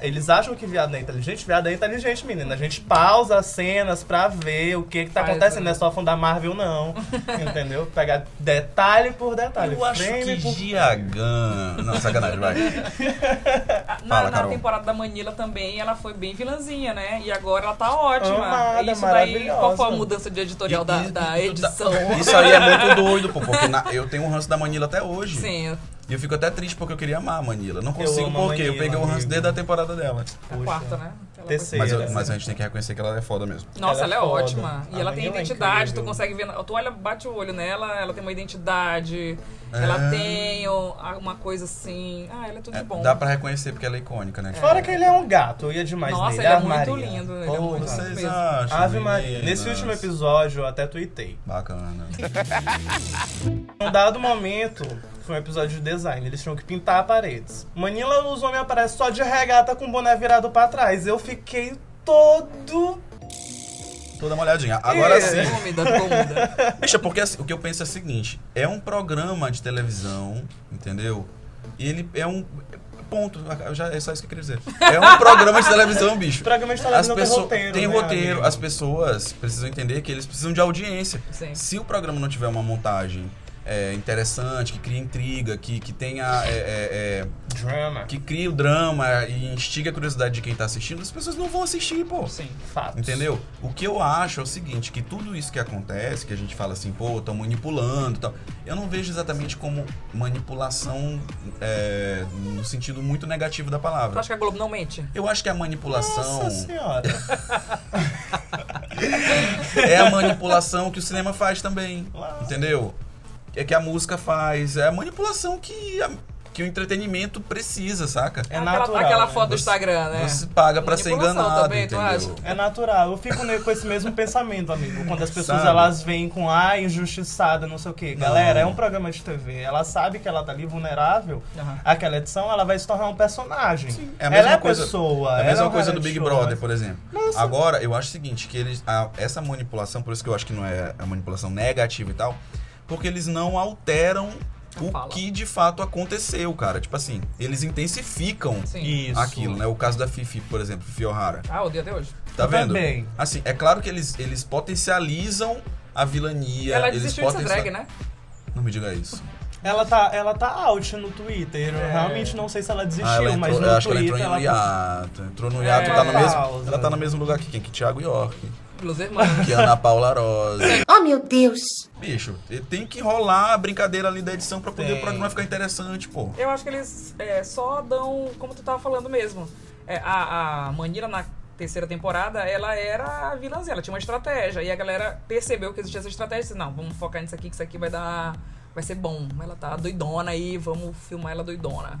Speaker 2: Eles acham que viado é inteligente, viado é inteligente, menina. A gente pausa as cenas pra ver o que que tá
Speaker 4: Faz,
Speaker 2: acontecendo.
Speaker 4: né?
Speaker 2: Não é só fã da Marvel, não. entendeu? Pegar detalhe por detalhe.
Speaker 3: Eu acho que
Speaker 2: por
Speaker 3: Diagan... Não, sacanagem, vai.
Speaker 4: Na,
Speaker 3: Fala,
Speaker 4: na
Speaker 3: Carol.
Speaker 4: temporada da Manila também, ela foi bem vilãzinha, né? E agora ela tá ótima.
Speaker 2: Amada,
Speaker 4: Isso daí, qual foi a mudança de editorial da,
Speaker 3: E-
Speaker 4: da
Speaker 3: e-
Speaker 4: edição?
Speaker 3: Isso aí é muito doido, pô, porque na- eu tenho um ranço da Manila até hoje.
Speaker 4: Sim,
Speaker 3: E eu fico até triste porque eu queria amar a Manila. Não consigo
Speaker 2: a
Speaker 3: porque eu
Speaker 2: Manila,
Speaker 3: peguei o ranço desde a temporada dela.
Speaker 4: a
Speaker 2: Poxa.
Speaker 4: quarta, né? Ela
Speaker 2: Terceira.
Speaker 3: Mas, eu-
Speaker 2: Sim.
Speaker 3: mas a gente tem que reconhecer que ela é foda mesmo.
Speaker 4: Nossa,
Speaker 2: Ela
Speaker 4: ela
Speaker 2: é
Speaker 4: é,
Speaker 2: foda.
Speaker 4: ótima. E
Speaker 2: A
Speaker 4: ela tem
Speaker 2: é
Speaker 4: identidade, tu
Speaker 2: incrível.
Speaker 4: consegue ver. Tu olha, bate o olho nela, ela tem uma identidade.
Speaker 3: É.
Speaker 4: Ela tem uma coisa assim. Ah, ela é tudo
Speaker 3: É,
Speaker 4: de bom.
Speaker 3: Dá pra reconhecer porque ela é icônica, né?
Speaker 2: Fora que ele é um gato, eu ia demais
Speaker 4: Nossa,
Speaker 2: nele.
Speaker 4: ele é
Speaker 2: armaria.
Speaker 4: muito lindo, ele é
Speaker 2: Porra.
Speaker 4: muito
Speaker 3: Vocês
Speaker 4: mesmo.
Speaker 3: acham?
Speaker 2: Ave Maria. Nesse último episódio eu até tuitei.
Speaker 3: Bacana.
Speaker 2: Num dado momento, foi um episódio de design, eles tinham que pintar paredes. Manila, os homens aparecem só de regata com o boné virado pra trás. Eu fiquei todo.
Speaker 3: Toda uma olhadinha. Agora
Speaker 2: É.
Speaker 3: sim. Bicha, porque assim, o que eu penso é o seguinte: é um programa de televisão, entendeu? E ele é um. Ponto. Já, é só isso que eu queria dizer. É um programa de televisão, bicho.
Speaker 2: Programa de
Speaker 3: As
Speaker 2: televisão tem
Speaker 3: pessoas
Speaker 2: roteiro.
Speaker 3: tem
Speaker 2: né,
Speaker 3: roteiro,
Speaker 2: amigo?
Speaker 3: as pessoas precisam entender que eles precisam de audiência.
Speaker 4: Sim.
Speaker 3: Se o programa não tiver uma montagem é, interessante, que cria intriga, que, que tenha. é, é, é,
Speaker 2: Drama.
Speaker 3: que cria o drama e instiga a curiosidade de quem tá assistindo, as pessoas não vão assistir, pô.
Speaker 4: Sim.
Speaker 2: Fatos.
Speaker 3: Entendeu? O que eu acho é o seguinte, que tudo isso que acontece, que a gente fala assim, pô, estão manipulando e tal, eu não vejo exatamente como manipulação é, no sentido muito negativo da
Speaker 4: Tu
Speaker 3: palavra.
Speaker 4: acha que a Globo não mente?
Speaker 3: Eu acho que a manipulação
Speaker 2: Nossa senhora.
Speaker 3: é a manipulação que o cinema faz também,
Speaker 2: Uau.
Speaker 3: entendeu? É que a música faz, é a manipulação que, a- que o entretenimento precisa, saca?
Speaker 2: É
Speaker 4: aquela,
Speaker 2: natural,
Speaker 4: aquela
Speaker 2: né?
Speaker 4: foto do
Speaker 3: Você-
Speaker 4: Instagram, né?
Speaker 3: Você paga pra ser enganado,
Speaker 4: também,
Speaker 3: entendeu?
Speaker 2: É natural. Eu fico com esse mesmo pensamento, amigo. Quando as pessoas
Speaker 3: Sabe?
Speaker 2: elas vêm com ah, injustiçada, não sei o quê. Galera, é um programa de TV. Ela sabe que ela tá ali vulnerável.
Speaker 4: Aham.
Speaker 2: Aquela edição, ela vai se tornar um personagem.
Speaker 3: É a mesma
Speaker 2: ela é
Speaker 3: coisa,
Speaker 2: pessoa.
Speaker 3: É a mesma
Speaker 2: um
Speaker 3: coisa do Big
Speaker 2: show,
Speaker 3: Brother,
Speaker 2: mas-
Speaker 3: por exemplo.
Speaker 2: Nossa.
Speaker 3: Agora, eu acho o seguinte, que eles. a- essa manipulação, por isso que eu acho que não é a manipulação negativa e tal, porque eles não alteram o
Speaker 4: fala.
Speaker 3: que de fato aconteceu, cara. Tipo assim, eles intensificam
Speaker 4: Sim.
Speaker 2: Isso.
Speaker 3: aquilo, né? O caso da Fifi, por exemplo, Fifi O'Hara.
Speaker 4: Ah, o dia de hoje.
Speaker 3: Tá
Speaker 2: Eu
Speaker 3: vendo?
Speaker 2: também.
Speaker 3: Assim, é claro que eles, eles potencializam a vilania.
Speaker 4: Ela
Speaker 3: eles
Speaker 4: desistiu de ser drag, né?
Speaker 3: Não me diga isso.
Speaker 2: Ela tá, ela tá out no Twitter. Eu
Speaker 4: É.
Speaker 2: realmente não sei se ela desistiu,
Speaker 3: Ah, ela entrou,
Speaker 2: mas no
Speaker 3: eu acho que ela
Speaker 2: Twitter
Speaker 3: entrou em hiato. Entrou no
Speaker 4: É,
Speaker 3: hiato, tá no mesmo. Ela tá no mesmo lugar que quem? Que Thiago York.
Speaker 4: Los Hermanos.
Speaker 3: Que Ana Paula Rosa.
Speaker 6: Oh, meu Deus!
Speaker 3: Bicho, ele tem que rolar a brincadeira ali da edição pra poder
Speaker 2: Tem.
Speaker 3: o programa ficar interessante, pô.
Speaker 4: Eu acho que eles é, só dão, como tu tava falando mesmo, é, a, a Manira na terceira temporada, ela era a vilãzinha, ela tinha uma estratégia. E a galera percebeu que existia essa estratégia e disse, não, vamos focar nisso aqui, que isso aqui vai dar. vai ser bom. Ela tá doidona aí, vamos filmar ela doidona.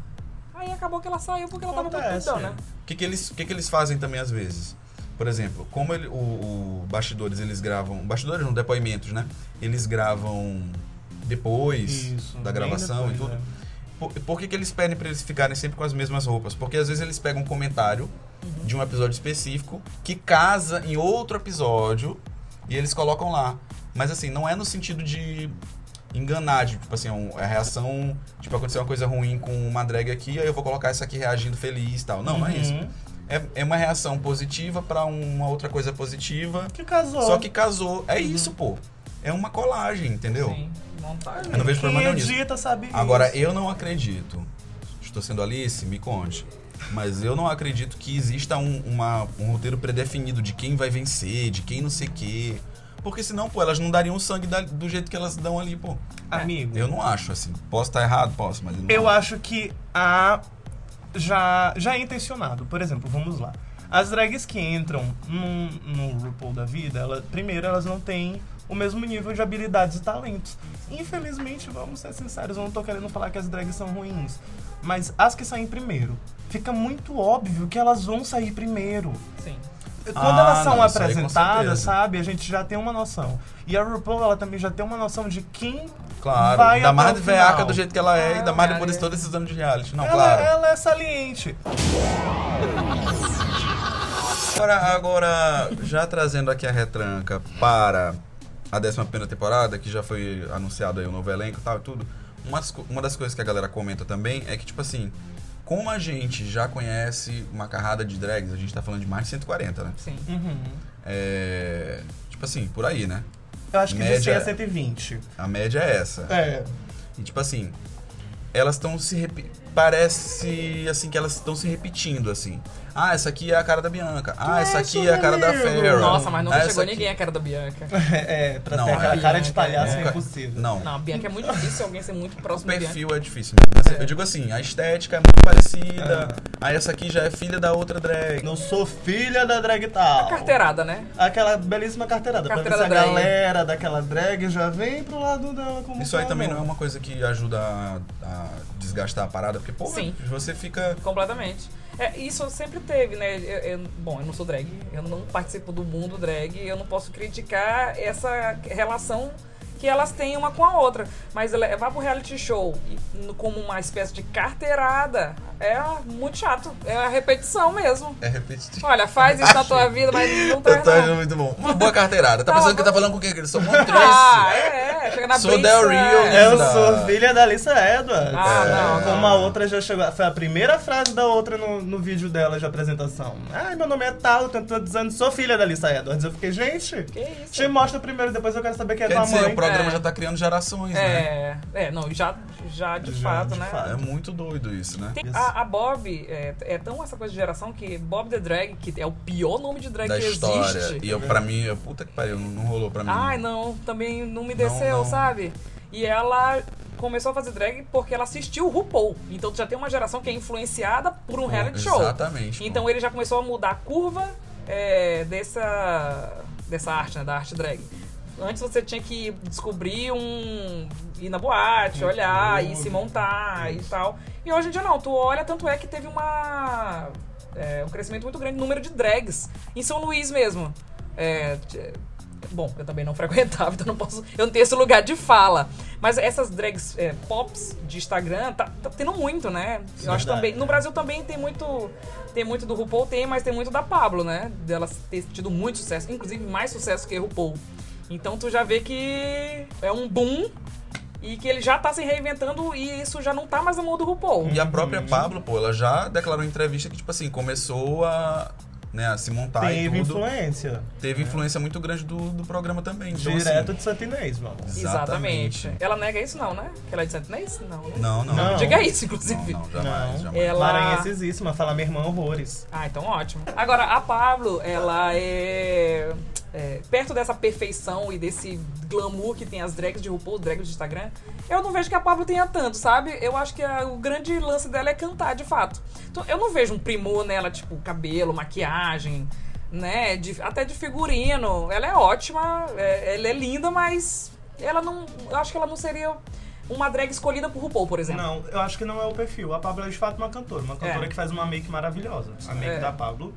Speaker 4: Aí acabou que ela saiu porque ela tava muito
Speaker 2: Acontece.
Speaker 4: doidona.
Speaker 3: O que, que, eles, o que, que eles fazem também às vezes? Por exemplo, como ele- o, o bastidores eles gravam. Bastidores não, depoimentos, né? Eles gravam depois
Speaker 2: Isso,
Speaker 3: da gravação
Speaker 2: depois,
Speaker 3: e tudo.
Speaker 2: né?
Speaker 3: Por, por que, que eles pedem pra eles ficarem sempre com as mesmas roupas? Porque às vezes eles pegam um comentário de um episódio específico que casa em outro episódio e eles colocam lá. Mas assim, não é no sentido de enganar, tipo assim, um- a reação, tipo, aconteceu uma coisa ruim com uma drag aqui, aí eu vou colocar essa aqui reagindo feliz e tal. Não, não é isso.
Speaker 2: Uhum.
Speaker 3: É, é uma reação positiva pra uma outra coisa positiva,
Speaker 2: Que casou.
Speaker 3: só que casou. É isso, pô. É uma colagem, entendeu?
Speaker 4: Sim, montagem.
Speaker 3: Eu não vejo problema nisso.
Speaker 2: edita sabe
Speaker 3: Agora,
Speaker 2: isso.
Speaker 3: eu não acredito. Estou sendo Alice, me conte. Mas eu não acredito que exista um, uma- um roteiro predefinido de quem vai vencer, de quem não sei o quê. Porque senão, pô, elas não dariam sangue da- do jeito que elas dão ali, pô.
Speaker 2: Amigo,
Speaker 3: Eu não acho, assim. Posso estar errado? Posso, mas eu não
Speaker 2: Eu acho que a já já é intencionado. Por exemplo, vamos lá. As drags que entram no, no RuPaul da vida, ela, primeiro elas não têm o mesmo nível de habilidades e talentos. Infelizmente, vamos ser sinceros, eu não tô querendo falar que as drags são ruins, mas as que saem primeiro, fica muito óbvio que elas vão sair primeiro.
Speaker 4: Sim.
Speaker 2: Quando
Speaker 3: Ah,
Speaker 2: elas são
Speaker 3: não,
Speaker 2: apresentadas, sabe, a gente já tem uma noção. E a RuPaul, ela também já tem uma noção de quem
Speaker 3: Claro,
Speaker 2: vai
Speaker 3: ainda
Speaker 2: até
Speaker 3: mais de veaca do jeito que ela é,
Speaker 4: Ah,
Speaker 3: ainda mais
Speaker 4: é,
Speaker 3: depois de
Speaker 4: é.
Speaker 3: todos esses anos de reality. Não,
Speaker 2: ela,
Speaker 3: claro.
Speaker 2: ela é saliente.
Speaker 3: Agora, agora, já trazendo aqui a retranca para a 11 temporada, que já foi anunciado aí o novo elenco e tal e tudo, uma das, uma das coisas que a galera comenta também é que, tipo assim, como a gente já conhece uma carrada de drags, a gente tá falando de mais de 140, né?
Speaker 4: Sim.
Speaker 2: Uhum.
Speaker 3: É. Tipo assim, por aí, né?
Speaker 2: Eu acho que de
Speaker 3: Média-
Speaker 2: 100 a 120.
Speaker 3: A média é essa.
Speaker 2: É.
Speaker 3: E tipo assim, elas estão se repi- parece assim que elas estão se repetindo assim. Ah, essa aqui é a cara da Bianca. Ah, essa aqui é a cara da? Farrah.
Speaker 4: Nossa, mas nunca
Speaker 3: Ah,
Speaker 4: chegou
Speaker 3: aqui-
Speaker 4: ninguém a cara da Bianca.
Speaker 2: É, pra
Speaker 3: Não,
Speaker 2: ter aquela
Speaker 3: é
Speaker 2: cara de
Speaker 4: Bianca,
Speaker 2: palhaço
Speaker 4: é.
Speaker 2: é impossível.
Speaker 3: Não.
Speaker 4: Não, a Bianca é muito difícil alguém ser muito
Speaker 3: O
Speaker 4: próximo da Bianca.
Speaker 3: perfil é difícil mesmo. Mas Eu digo assim, a estética é muito parecida. Aí essa aqui já é filha da outra drag.
Speaker 2: Não sou filha da drag tal.
Speaker 4: Carteirada, né?
Speaker 2: Aquela belíssima carteirada.
Speaker 4: Carteirada
Speaker 2: pra ver se a galera daquela drag já vem pro lado dela como
Speaker 3: Isso aí
Speaker 2: tá
Speaker 3: também não é uma coisa que ajuda a, a desgastar a parada, porque, pô,
Speaker 4: Sim.
Speaker 3: você fica.
Speaker 4: Completamente. É, isso sempre teve, né? Eu- eu- bom, eu não sou drag, eu não participo do mundo drag, eu não posso criticar essa relação que elas têm uma com a outra. Mas levar pro reality show como uma espécie de carteirada é muito chato. É a repetição mesmo.
Speaker 3: É repetitivo.
Speaker 4: Olha, faz isso na tua vida, mas não
Speaker 3: Eu
Speaker 4: traz
Speaker 3: tô achando muito bom. Uma boa carteirada. Tá
Speaker 4: Tá,
Speaker 3: pensando que tá falando com quem? Que eles são muito
Speaker 4: Ah, é, é. Chega na
Speaker 3: Sou
Speaker 4: Brisa,
Speaker 3: Del Real,
Speaker 4: é.
Speaker 2: Eu
Speaker 3: Da-
Speaker 2: sou filha da Alissa Edwards.
Speaker 4: Ah, não,
Speaker 2: Como
Speaker 4: não.
Speaker 2: a outra já chegou. Foi a primeira frase da outra no, no vídeo dela de apresentação. Ai, meu nome é tal, eu tô dizendo sou filha da Alissa Edwards. Eu fiquei, gente.
Speaker 4: Que isso?
Speaker 2: Te mostra primeiro, depois eu quero saber quem é tua
Speaker 3: dizer,
Speaker 2: mãe.
Speaker 3: O programa
Speaker 4: É.
Speaker 3: já tá criando gerações, né?
Speaker 4: É, é, não, já, já de
Speaker 2: Já,
Speaker 4: fato,
Speaker 2: de
Speaker 4: né?
Speaker 2: fato.
Speaker 3: É muito doido isso, né?
Speaker 4: Tem- a, a Bob é, é tão essa coisa de geração que Bob the Drag, que é o pior nome de drag
Speaker 3: Da
Speaker 4: que
Speaker 3: história.
Speaker 4: existe.
Speaker 3: E eu, pra mim, eu, puta que pariu, não, não rolou pra mim.
Speaker 4: Ai, não, também não me
Speaker 3: Não,
Speaker 4: desceu,
Speaker 3: não.
Speaker 4: sabe? E ela começou a fazer drag porque ela assistiu o RuPaul. Então tu já tem uma geração que é influenciada por um
Speaker 3: Pô,
Speaker 4: reality show.
Speaker 3: Exatamente. pô.
Speaker 4: Então ele já começou a mudar a curva é, dessa, dessa arte, né? Da arte drag. Antes você tinha que descobrir um. ir na boate, olhar e se montar e tal. E hoje em dia não, tu olha, tanto é que teve uma. é, um crescimento muito grande no número de drags em São Luís mesmo. É, bom, eu também não frequentava, então não posso. Eu não tenho esse lugar de fala. Mas essas drags é, pops de Instagram tá, tá tendo muito, né? Eu acho
Speaker 2: Verdade.
Speaker 4: também. No Brasil também tem muito. Tem muito do RuPaul, tem, mas tem muito da Pablo, né? Delas ter tido muito sucesso, inclusive mais sucesso que RuPaul. Então tu já vê que é um boom e que ele já tá se reinventando e isso já não tá mais na mão do RuPaul.
Speaker 3: E a própria Pablo, pô, ela já declarou em entrevista que, tipo assim, começou a, né, a se montar
Speaker 2: Teve
Speaker 3: e tudo.
Speaker 2: influência.
Speaker 3: Teve influência muito grande do, do programa também. Então,
Speaker 2: Direto
Speaker 3: assim,
Speaker 2: de Santinês, mano.
Speaker 4: Exatamente. Ela nega isso não, né? Que ela é de Santinês? Não, né?
Speaker 3: Não, não.
Speaker 2: Não.
Speaker 4: Diga isso, inclusive.
Speaker 3: Não, não, jamais,
Speaker 2: Não.
Speaker 3: jamais.
Speaker 4: Ela...
Speaker 2: Maranhesíssima, fala minha irmã horrores.
Speaker 4: Ah, então ótimo. Agora, a Pablo, ela é, é, Perto dessa perfeição e desse glamour que tem as drags de RuPaul, drags de Instagram, eu não vejo que a Pablo tenha tanto, sabe? Eu acho que a- o grande lance dela é cantar, de fato. Então, eu não vejo um primor nela, tipo, cabelo, maquiagem, né? de- até de figurino. Ela é ótima, é- ela é linda, mas ela não. Eu acho que ela não seria uma drag escolhida por RuPaul, por exemplo.
Speaker 2: Não, eu acho que não é o perfil. A Pablo é de fato uma cantora. Uma cantora
Speaker 4: É.
Speaker 2: que faz uma make maravilhosa. A make
Speaker 4: É.
Speaker 2: da Pablo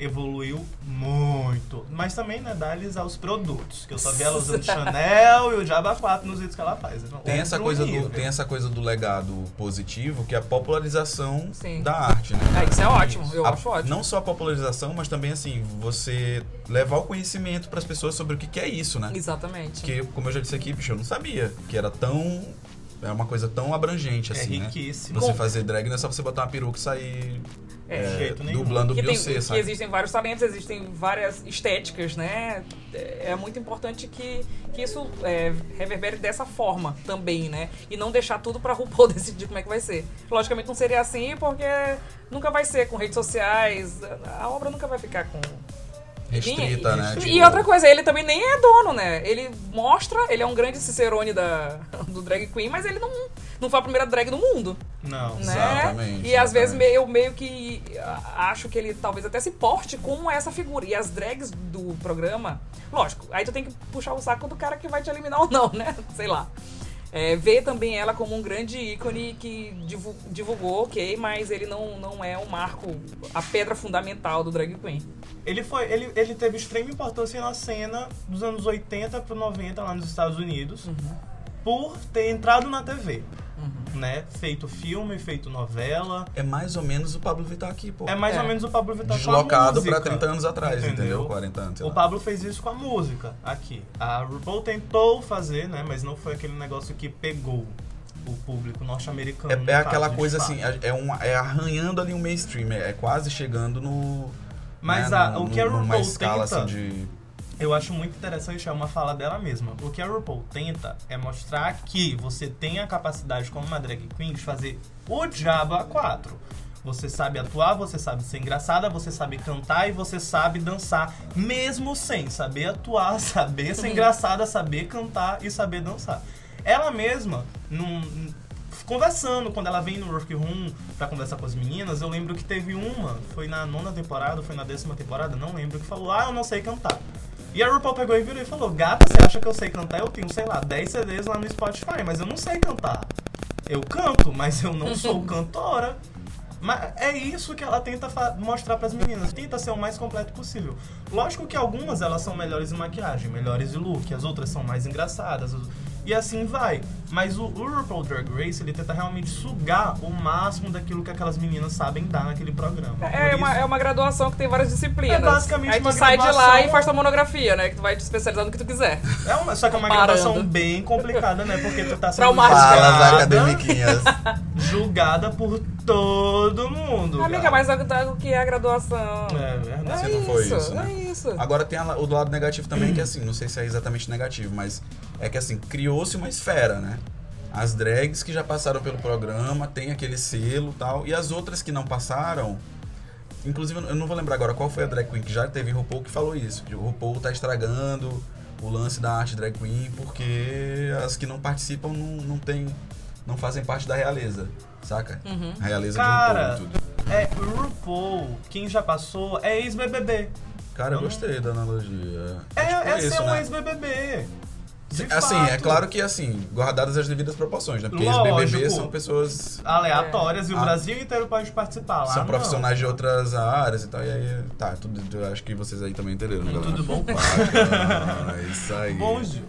Speaker 2: evoluiu muito. Mas também, né, dá-lhes aos produtos. Que eu só vi ela usando Chanel e o Jabba 4 nos vídeos que ela faz.
Speaker 3: Tem essa, coisa do, tem essa coisa do legado positivo, que é a popularização
Speaker 4: Sim.
Speaker 3: da arte, né?
Speaker 4: É, isso é ótimo, eu
Speaker 3: A-
Speaker 4: acho ótimo.
Speaker 3: Não só a popularização, mas também, assim, você levar o conhecimento para as pessoas sobre o que, que é isso, né?
Speaker 4: Exatamente.
Speaker 3: Porque, como eu já disse aqui, bicho, eu não sabia que era tão. É uma coisa tão abrangente,
Speaker 2: É
Speaker 3: assim, né?
Speaker 2: riquíssimo.
Speaker 3: Você
Speaker 4: Com-
Speaker 3: fazer drag não é só você botar uma peruca e sair
Speaker 4: É.
Speaker 2: De jeito nenhum.
Speaker 3: dublando
Speaker 4: que, tem,
Speaker 3: Beyoncé,
Speaker 4: que
Speaker 3: sabe?
Speaker 4: existem vários talentos, existem várias estéticas, né? É é muito importante que, que isso é, reverbere dessa forma também, né? E não deixar tudo pra RuPaul decidir como é que vai ser. Logicamente não seria assim, porque nunca vai ser com redes sociais, a obra nunca vai ficar com...
Speaker 3: Restrita, né?
Speaker 4: E
Speaker 3: Tipo,
Speaker 4: outra coisa, ele também nem é dono, né? Ele mostra, ele é um grande cicerone da, do drag queen, mas ele não, não foi a primeira drag do mundo
Speaker 2: Não.
Speaker 4: né?
Speaker 3: Exatamente,
Speaker 4: E às vezes
Speaker 3: exatamente.
Speaker 4: meio, meio que ah, acho que ele talvez até se porte com essa figura. E as drags do programa, lógico, aí tu tem que puxar o saco do cara que vai te eliminar ou não, né? Sei lá. É, ver também ela como um grande ícone que divu- divulgou, ok, mas ele não, não é o marco, a pedra fundamental do drag queen.
Speaker 2: Ele, foi, ele, ele teve extrema importância na cena dos anos 80 pro 90 lá nos Estados Unidos
Speaker 4: Uhum.
Speaker 2: por ter entrado na TV. Né? Feito filme, feito novela.
Speaker 3: É mais ou menos o Pablo Vittar aqui, pô.
Speaker 2: É mais
Speaker 4: É.
Speaker 2: ou menos o Pablo Vittar
Speaker 3: Deslocado pra 30 anos atrás, entendeu? 40 anos, sei
Speaker 2: O
Speaker 3: lá.
Speaker 2: Pablo fez isso com a música aqui. A RuPaul tentou fazer, né? Mas não foi aquele negócio que pegou o público norte-americano.
Speaker 3: É,
Speaker 2: no
Speaker 3: é aquela coisa assim, é, é um, é arranhando ali um mainstream, é, é quase chegando no.
Speaker 2: Mas
Speaker 3: né,
Speaker 2: a-
Speaker 3: no-
Speaker 2: o que a RuPaul
Speaker 3: escala
Speaker 2: tenta-
Speaker 3: assim de.
Speaker 2: Eu acho muito interessante, é uma fala dela mesma. O que a RuPaul tenta é mostrar que você tem a capacidade, como uma drag queen, de fazer o diabo a quatro. Você sabe atuar, você sabe ser engraçada, você sabe cantar e você sabe dançar, mesmo sem saber atuar, saber ser engraçada, saber cantar e saber dançar. Ela mesma, num- conversando, quando ela vem no workroom pra conversar com as meninas, eu lembro que teve uma, foi na nona temporada, foi na décima temporada, não lembro, que falou, ah, eu não sei cantar. E a RuPaul pegou e virou e falou, gata, você acha que eu sei cantar? Eu tenho, sei lá, 10 CDs lá no Spotify, mas eu não sei cantar. Eu canto, mas eu não sou cantora. Mas é isso que ela tenta mostrar pras meninas. Tenta ser o mais completo possível. Lógico que algumas elas são melhores em maquiagem, melhores em look, as outras são mais engraçadas. E assim vai. Mas o, o RuPaul Drag Race, ele tenta realmente sugar o máximo daquilo que aquelas meninas sabem dar naquele programa.
Speaker 4: É
Speaker 2: Por
Speaker 4: uma,
Speaker 2: isso-
Speaker 4: é uma graduação que tem várias disciplinas.
Speaker 2: É basicamente
Speaker 4: Aí tu
Speaker 2: uma
Speaker 4: sai de lá e faz tua monografia, né? Que tu vai te especializar no que tu quiser.
Speaker 2: É uma, só que é uma
Speaker 4: Comparando.
Speaker 2: graduação bem complicada, né? Porque tu tá sendo
Speaker 4: Traumática.
Speaker 2: Julgada,
Speaker 3: academiquinhas.
Speaker 2: julgada por todo mundo.
Speaker 4: Amiga,
Speaker 2: cara.
Speaker 4: mas o que é a graduação?
Speaker 2: É verdade.
Speaker 3: Se não for isso, né?
Speaker 4: É isso.
Speaker 3: Agora tem a- o do lado negativo também, que assim, não sei se é exatamente negativo, mas é que assim, criou-se uma esfera, né? As drags que já passaram pelo programa tem aquele selo e tal, e as outras que não passaram. Inclusive, eu não vou lembrar agora qual foi a drag queen que já teve em RuPaul que falou isso. Que o RuPaul tá estragando o lance da arte drag queen porque as que não participam não, não tem. Não fazem parte da realeza, saca? A realeza
Speaker 2: Cara,
Speaker 3: de RuPaul e tudo.
Speaker 2: é, o RuPaul, quem já passou, é ex-BBB.
Speaker 3: Cara, eu gostei da analogia.
Speaker 2: É,
Speaker 3: tipo
Speaker 2: é
Speaker 3: isso,
Speaker 2: ser um
Speaker 3: né?
Speaker 2: ex-BBB.
Speaker 3: Assim, é
Speaker 2: fato.
Speaker 3: claro que assim, guardadas as devidas proporções, né? Porque ex-BBB são pessoas.
Speaker 2: Aleatórias e o
Speaker 3: Ah.
Speaker 2: Brasil inteiro pode participar lá.
Speaker 3: são
Speaker 2: não.
Speaker 3: profissionais de outras áreas e tal. E aí, tá, tudo, eu acho que vocês aí também entenderam, né?
Speaker 2: Tudo bom?
Speaker 3: Bacana, é isso aí.
Speaker 2: Bom, Gil.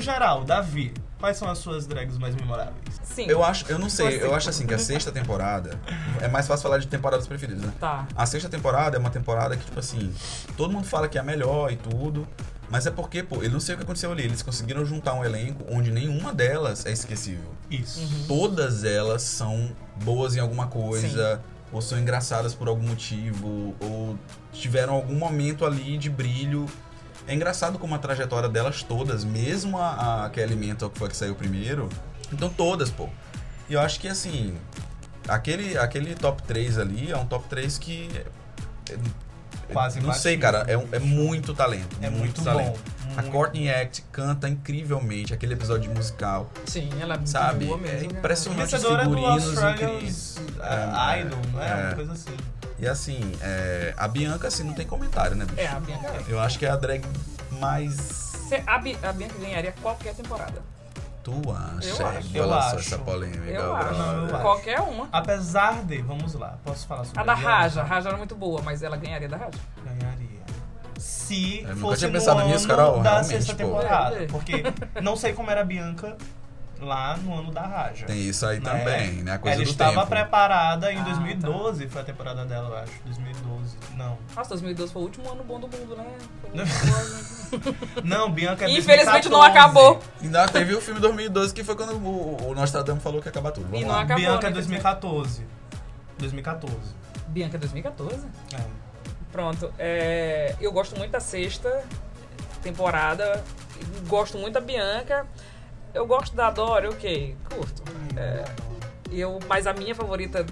Speaker 2: No geral, Davi, quais são as suas drags mais memoráveis?
Speaker 4: Sim.
Speaker 3: Eu acho, eu não sei, eu acho assim que a sexta temporada é mais fácil falar de temporadas preferidas, né?
Speaker 4: Tá.
Speaker 3: A sexta temporada é uma temporada que, tipo assim, todo mundo fala que é a melhor e tudo. Mas é porque, pô, eu não sei o que aconteceu ali. Eles conseguiram juntar um elenco onde nenhuma delas é esquecível.
Speaker 2: Isso.
Speaker 3: Todas elas são boas em alguma coisa, ou são engraçadas por algum motivo, ou tiveram algum momento ali de brilho. É engraçado como a trajetória delas todas, mesmo a, a Kelly Mental, que foi que saiu primeiro, então todas, pô. E eu acho que assim, aquele, aquele top 3 ali é um top 3 que. é-
Speaker 2: Quase
Speaker 3: Não sei, cara, é, é muito talento.
Speaker 2: É muito
Speaker 3: talento.
Speaker 2: bom.
Speaker 3: A
Speaker 2: Muito.
Speaker 3: Courtney Act canta incrivelmente aquele episódio musical.
Speaker 4: Sim, ela é muito
Speaker 3: Sabe?
Speaker 4: boa mesmo.
Speaker 3: É
Speaker 4: né?
Speaker 3: impressionante.
Speaker 2: Do
Speaker 3: figurinos incríveis.
Speaker 2: uh,
Speaker 3: É,
Speaker 2: Idol, é?
Speaker 3: é.
Speaker 2: Uma coisa assim.
Speaker 3: E assim, é, a Bianca, assim, não tem comentário, né, bicho?
Speaker 4: É, a Bianca é.
Speaker 3: Eu acho que é a drag mais.
Speaker 4: Cê- A, Bi- a Bianca ganharia qualquer temporada.
Speaker 3: Tu acha?
Speaker 4: Eu acho.
Speaker 2: Eu
Speaker 3: Olha só
Speaker 2: acho.
Speaker 3: essa polêmica.
Speaker 4: Eu acho.
Speaker 2: Não, eu acho.
Speaker 4: Qualquer uma.
Speaker 2: Apesar de, vamos lá, posso falar sobre
Speaker 4: A da
Speaker 2: Bianca?
Speaker 4: Raja. A Raja era muito boa, mas ela ganharia da Raja.
Speaker 2: Ganharia. Se
Speaker 3: Eu nunca
Speaker 2: fosse
Speaker 3: tinha
Speaker 2: no
Speaker 3: pensado
Speaker 2: ano
Speaker 3: nisso, Carol,
Speaker 2: da
Speaker 3: realmente,
Speaker 2: sexta
Speaker 3: pô.
Speaker 2: temporada.
Speaker 4: É.
Speaker 2: Porque não sei como era a Bianca lá no ano da Raja.
Speaker 3: Tem isso aí
Speaker 2: né?
Speaker 3: também, né? A coisa
Speaker 2: Ela
Speaker 3: do
Speaker 2: estava
Speaker 3: tempo.
Speaker 2: preparada em
Speaker 4: Ah,
Speaker 2: 2012, foi a temporada dela, eu acho. 2012. Não.
Speaker 4: Nossa, 2012 foi o último ano bom do mundo, né?
Speaker 2: Não, Bianca é
Speaker 4: Infelizmente
Speaker 2: 2014.
Speaker 4: não acabou.
Speaker 3: Ainda teve o filme 2012, que foi quando o, o Nostradamus falou que ia acabar tudo. Vamos
Speaker 4: E não
Speaker 3: lá.
Speaker 4: acabou.
Speaker 2: Bianca é
Speaker 4: né?
Speaker 2: 2014. 2014.
Speaker 4: Bianca 2014?
Speaker 2: É.
Speaker 4: Pronto. é, eu gosto muito da sexta temporada. Gosto muito da Bianca. Eu gosto da Dora, ok, curto. É, eu, mas a minha favorita.